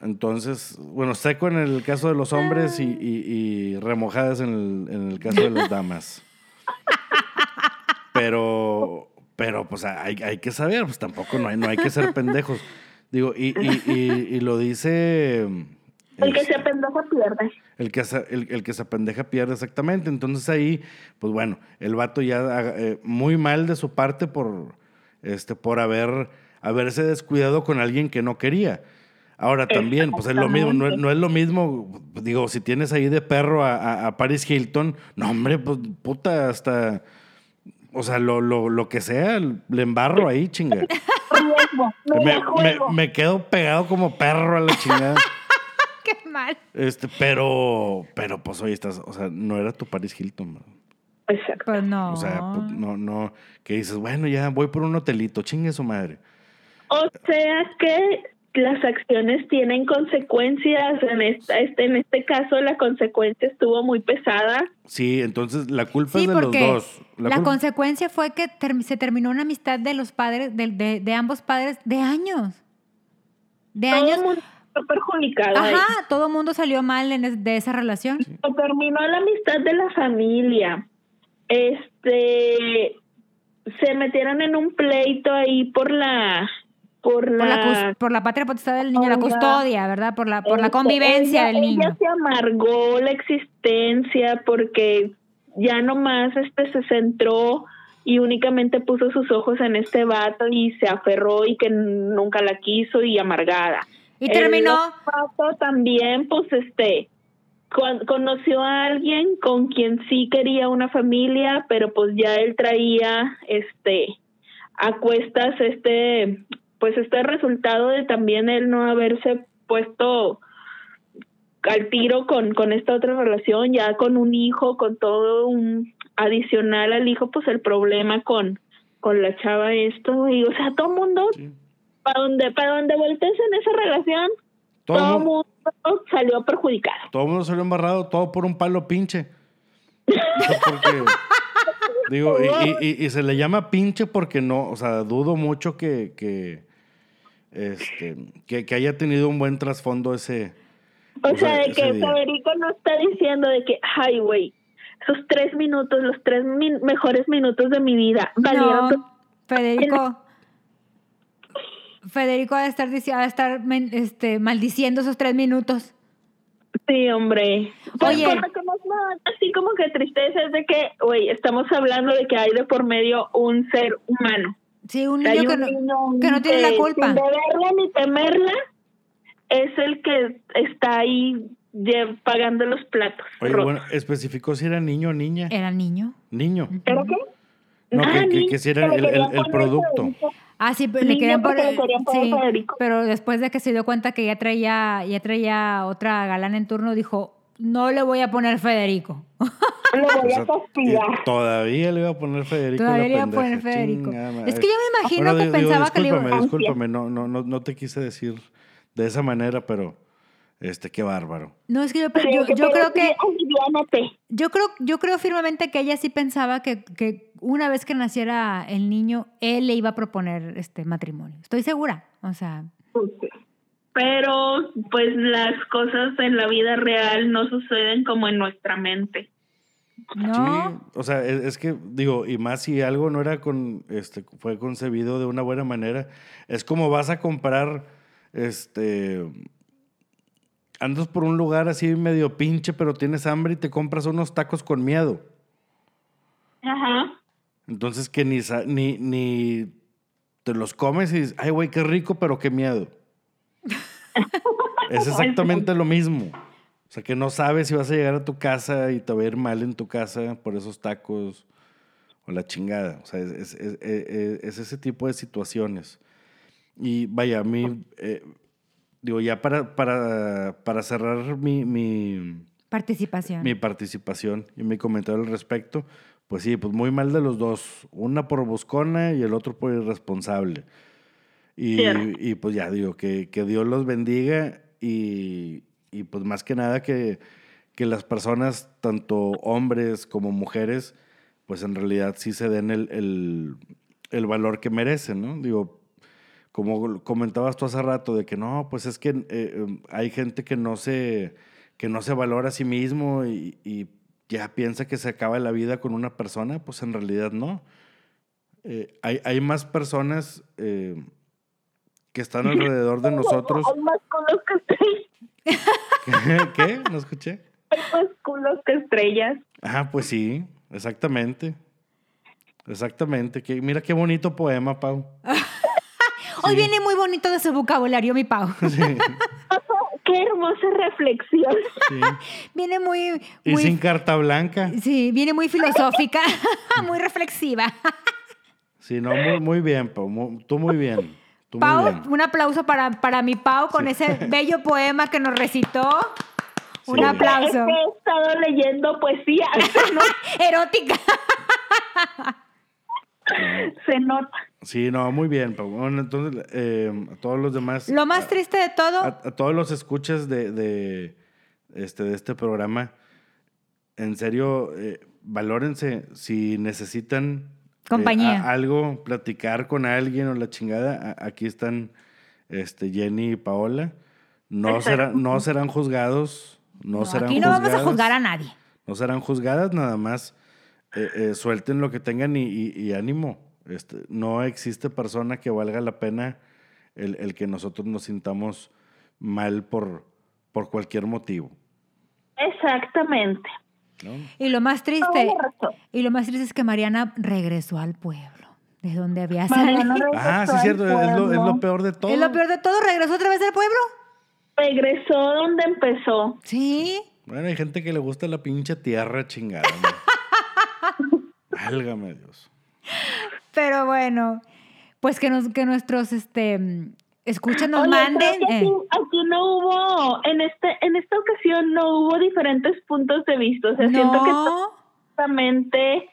Entonces, bueno, seco en el caso de los hombres y, y- y remojadas en el, en el caso de las damas. Pero, pero pues hay, hay que saber, pues tampoco no hay, no hay que ser pendejos. Digo, y, y, lo dice... El que este, se pendeja pierde. el que, se, el, el que se pendeja pierde exactamente. Entonces ahí, pues bueno, el vato ya eh, muy mal de su parte por, este, por haber, haberse descuidado con alguien que no quería. Ahora también, pues es lo mismo, no, es- no es lo mismo, digo, si tienes ahí de perro a, a- a Paris Hilton, no hombre, pues puta, hasta, o sea, lo, lo, lo que sea, le embarro ahí, chinga. Me, me, me, juego. me quedo pegado como perro a la chingada. Qué mal. Este, pero, pero pues oye, estás, o sea, no era tu Paris Hilton. Exacto. Pues no. O sea, pues, no, no, que dices, bueno, ya voy por un hotelito, chingue su madre. O sea que las acciones tienen consecuencias. En, esta, este, en este caso, la consecuencia estuvo muy pesada. Sí, entonces la culpa es de los dos. La, consecuencia fue que se terminó una amistad de los padres, de, de, ambos padres, de años. De todo años. Mundo perjudicado. Ajá, todo el mundo salió mal en de esa relación. Se terminó la amistad de la familia. Este. Se metieron en un pleito ahí por la por la, por la, patria potestad del niño, la custodia, ¿verdad? Por la, por la convivencia del niño. Ella se amargó la existencia porque ya nomás este se centró y únicamente puso sus ojos en este vato y se aferró y que nunca la quiso y amargada. Y terminó. El también, pues este, conoció a alguien con quien sí quería una familia, pero pues ya él traía este a cuestas este pues este resultado de también él no haberse puesto al tiro con, con esta otra relación, ya con un hijo, con todo un adicional al hijo, pues el problema con, con la chava esto, y o sea, todo mundo, para donde, para donde voltees en esa relación, todo, el mundo salió perjudicado. Todo el mundo salió embarrado, todo por un palo pinche. digo, y, y, se le llama pinche porque no, o sea, dudo mucho que, que este, que, que haya tenido un buen trasfondo ese. O, sea, de que Federico no está diciendo de que, ay, güey, esos tres minutos, los tres mejores minutos de mi vida, valieron. Federico. Federico va a estar, a estar este, maldiciendo esos tres minutos. Sí, hombre. Pues Oye. así como que tristeza es de que, güey, estamos hablando de que hay de por medio un ser humano. Sí, un niño, que, no, que no tiene la culpa. Sin verla ni temerla, es el que está ahí pagando los platos. Oye, bueno, especificó si era niño o niña. Era niño. Niño. ¿Pero qué? No, ah, que, si era el, el, producto. Ah, sí, le querían poner, sí, pero después de que se dio cuenta que ya traía, ya traía otra galán en turno, dijo, no le voy a poner Federico. Todavía le iba a poner Federico. Todavía le iba a poner Federico. es que yo me imagino que pensaba que le iba a Discúlpame, no, no, no, no te quise decir de esa manera, pero este, qué bárbaro. No, es que yo, yo, yo creo que. Yo creo, yo creo firmemente que ella sí pensaba que, que, una vez que naciera el niño, él le iba a proponer este matrimonio. Estoy segura. O sea. Pero, pues las cosas en la vida real no suceden como en nuestra mente. No. o sea, es, que, digo, y más si algo no era con, este, fue concebido de una buena manera, es como vas a comprar, este, andas por un lugar así medio pinche, pero tienes hambre y te compras unos tacos con miedo. Ajá. Entonces que ni, ni, ni te los comes y dices, ay, güey, qué rico, pero qué miedo. es exactamente lo mismo. O sea, que no sabes si vas a llegar a tu casa y te va a ir mal en tu casa por esos tacos o la chingada. O sea, es, ese tipo de situaciones. Y vaya, a mí, eh, digo, ya para, para, para cerrar mi, mi, participación. Mi participación y mi comentario al respecto, pues sí, pues muy mal de los dos. Una por buscona y el otro por irresponsable. Y, y pues ya digo, que, que Dios los bendiga y, y pues más que nada que, que las personas, tanto hombres como mujeres, pues en realidad sí se den el, el, el, valor que merecen, ¿no? Digo, como comentabas tú hace rato, de que no, pues es que eh, em, hay gente que no, se, que no se valora a sí mismo y, y, ya piensa que se acaba la vida con una persona, pues en realidad no. Eh, hay, hay, más personas eh, que están alrededor de nosotros. Hay más con los que ¿Qué? No escuché. Hay más culos que estrellas. Ajá, pues sí, exactamente. Exactamente. Que, mira qué bonito poema, Pau. Hoy viene muy bonito de su vocabulario, mi Pau. qué hermosa reflexión. viene muy, Y sin carta blanca. Sí, viene muy filosófica, muy reflexiva. sí, no, muy, muy bien, Pau. tú muy bien. Pau, un aplauso para, para mi Pau con ese bello poema que nos recitó. Un aplauso. he estado leyendo poesía. Erótica. Se nota. Sí, no, muy bien. Bueno, entonces, eh, a todos los demás. Lo más triste de todo. A, todos los escuchas de, de, este, de este programa, en serio, eh, valórense. Si necesitan eh, compañía. algo, platicar con alguien o la chingada, aquí están este, Jenny y Paola. No, serán, no serán juzgados. No, serán aquí no vamos a juzgar a nadie. No serán juzgadas, nada más eh, eh, suelten lo que tengan y, ánimo. Este, no existe persona que valga la pena el, que nosotros nos sintamos mal por, por cualquier motivo. Exactamente. Y lo más triste, y lo más triste es que Mariana regresó al pueblo, de donde había salido. Ah, sí, cierto, es lo, es lo, peor de todo. Es lo peor de todo, regresó otra vez al pueblo. Regresó donde empezó. Sí. Bueno, hay gente que le gusta la pinche tierra chingada. Válgame Dios. Pero bueno, pues que, nos, que nuestros este, escuchen, nos manden. Eh. Aquí, no hubo, en, este, en esta ocasión no hubo diferentes puntos de vista. O sea, siento que totalmente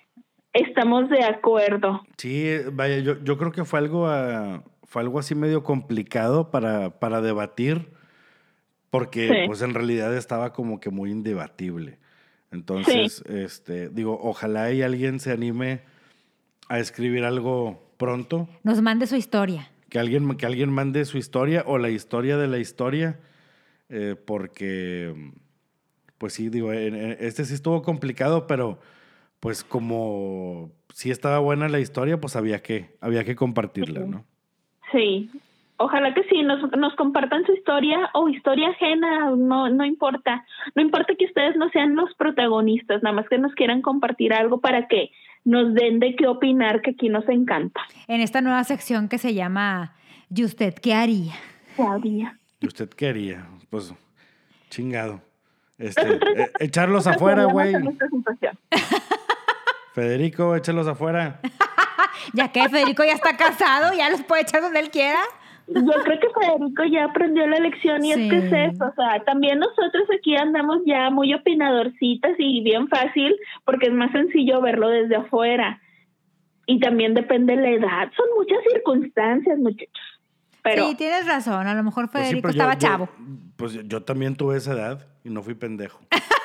estamos de acuerdo. Sí, vaya, yo, yo creo que fue algo, ah, fue algo así medio complicado para, para debatir, porque pues en realidad estaba como que muy indebatible. Entonces, este, digo, ojalá y alguien se anime a escribir algo pronto. Nos mande su historia. Que alguien, que alguien mande su historia o la historia de la historia, eh, porque, pues sí, digo, este sí estuvo complicado, pero pues como sí estaba buena la historia, pues había que, había que compartirla, ¿no? Sí, ojalá que sí, nos, nos compartan su historia o historia ajena, no, no importa. No importa que ustedes no sean los protagonistas, nada más que nos quieran compartir algo para que nos den de qué opinar, que aquí nos encanta. En esta nueva sección que se llama ¿Y usted qué haría? ¿Qué haría? ¿Y usted qué haría? Pues chingado. Este, eh, echarlos afuera, güey. Federico, échalos afuera. ya que Federico ya está casado, ya los puede echar donde él quiera. Yo creo que Federico ya aprendió la lección y es que es eso, o sea, también nosotros aquí andamos ya muy opinadorcitas y bien fácil porque es más sencillo verlo desde afuera. Y también depende de la edad, son muchas circunstancias, muchachos. Pero, sí, tienes razón, a lo mejor pues Federico estaba chavo. pues yo también tuve esa edad y no fui pendejo.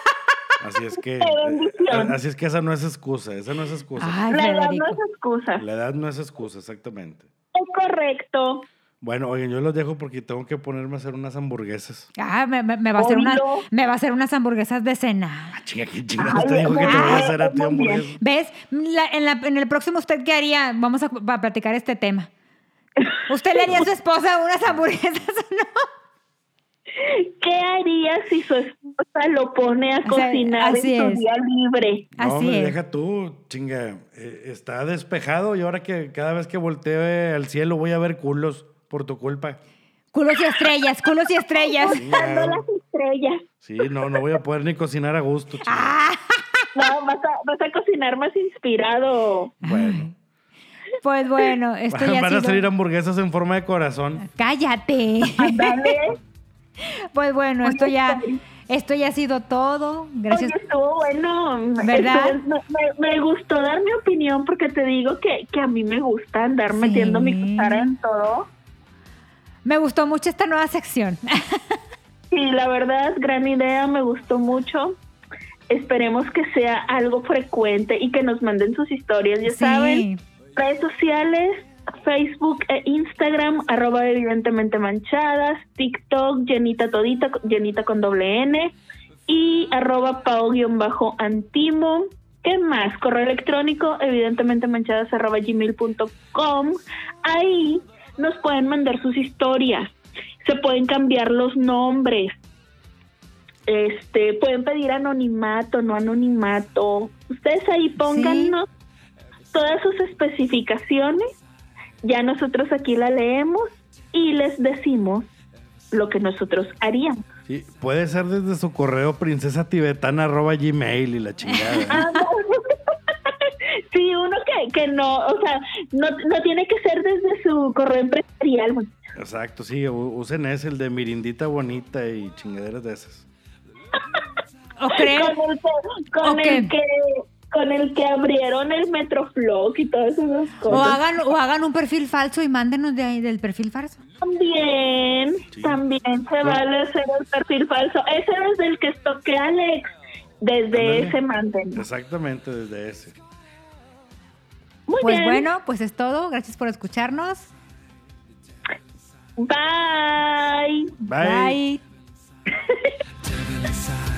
Así es que, eh, así es que esa no es excusa, esa no es excusa. la edad no es excusa. La edad no es excusa, exactamente. Es correcto. Bueno, oigan, yo los dejo porque tengo que ponerme a hacer unas hamburguesas. Ah, me, me, va, a hacer una, me va a hacer unas hamburguesas de cena. Ah, chinga, qué te dijo que te voy a hacer a ti hamburguesas. ¿Ves? en, la, en, el próximo, ¿usted qué haría? Vamos a, a platicar este tema. ¿Usted le haría a su esposa unas hamburguesas o no? ¿Qué haría si su esposa lo pone a cocinar en su día libre? No, me deja tú, chinga. Eh, está despejado y ahora que cada vez que voltee al cielo voy a ver culos por tu culpa. Culos y estrellas, culos y estrellas. Sí, las estrellas. Sí, no, no voy a poder ni cocinar a gusto. Ah. No, vas a, vas a cocinar más inspirado. Bueno. Pues bueno, esto ya Van a salir hamburguesas en forma de corazón. Cállate. Pues bueno, esto ya, esto ya ha sido todo. Gracias. Oye, estuvo bueno. ¿Verdad? me, gustó dar mi opinión porque te digo que, que a mí me gusta andar metiendo mi cuchara en todo. Me gustó mucho esta nueva sección. sí, la verdad, gran idea, me gustó mucho. Esperemos que sea algo frecuente y que nos manden sus historias, ya saben. Redes sociales, Facebook e Instagram, arroba evidentemente manchadas, TikTok, llenita todita, llenita con doble N, y arroba pao-antimo. ¿Qué más? Correo electrónico, evidentemente manchadas arroba gmail.com. Ahí nos pueden mandar sus historias, se pueden cambiar los nombres, este, pueden pedir anonimato, no anonimato. Ustedes ahí pónganos todas sus especificaciones, ya nosotros aquí la leemos y les decimos lo que nosotros haríamos. Sí, puede ser desde su correo princesa tibetana arroba gmail y la chingada. Ah, Sí, uno que, que no, o sea, no, no tiene que ser desde su correo empresarial. Exacto, sí, usen ese, el de Mirindita Bonita y chingaderas de esas. ¿O creen? Con, el que, con el que abrieron el Metroflog y todas esas cosas. O hagan, o hagan un perfil falso y mándenos de ahí del perfil falso. También, también se vale hacer el perfil falso. Ese es el que toque Alex. Desde ese manden. Exactamente, desde ese. Muy pues bueno, pues es todo. Gracias por escucharnos. Bye. Bye. Bye.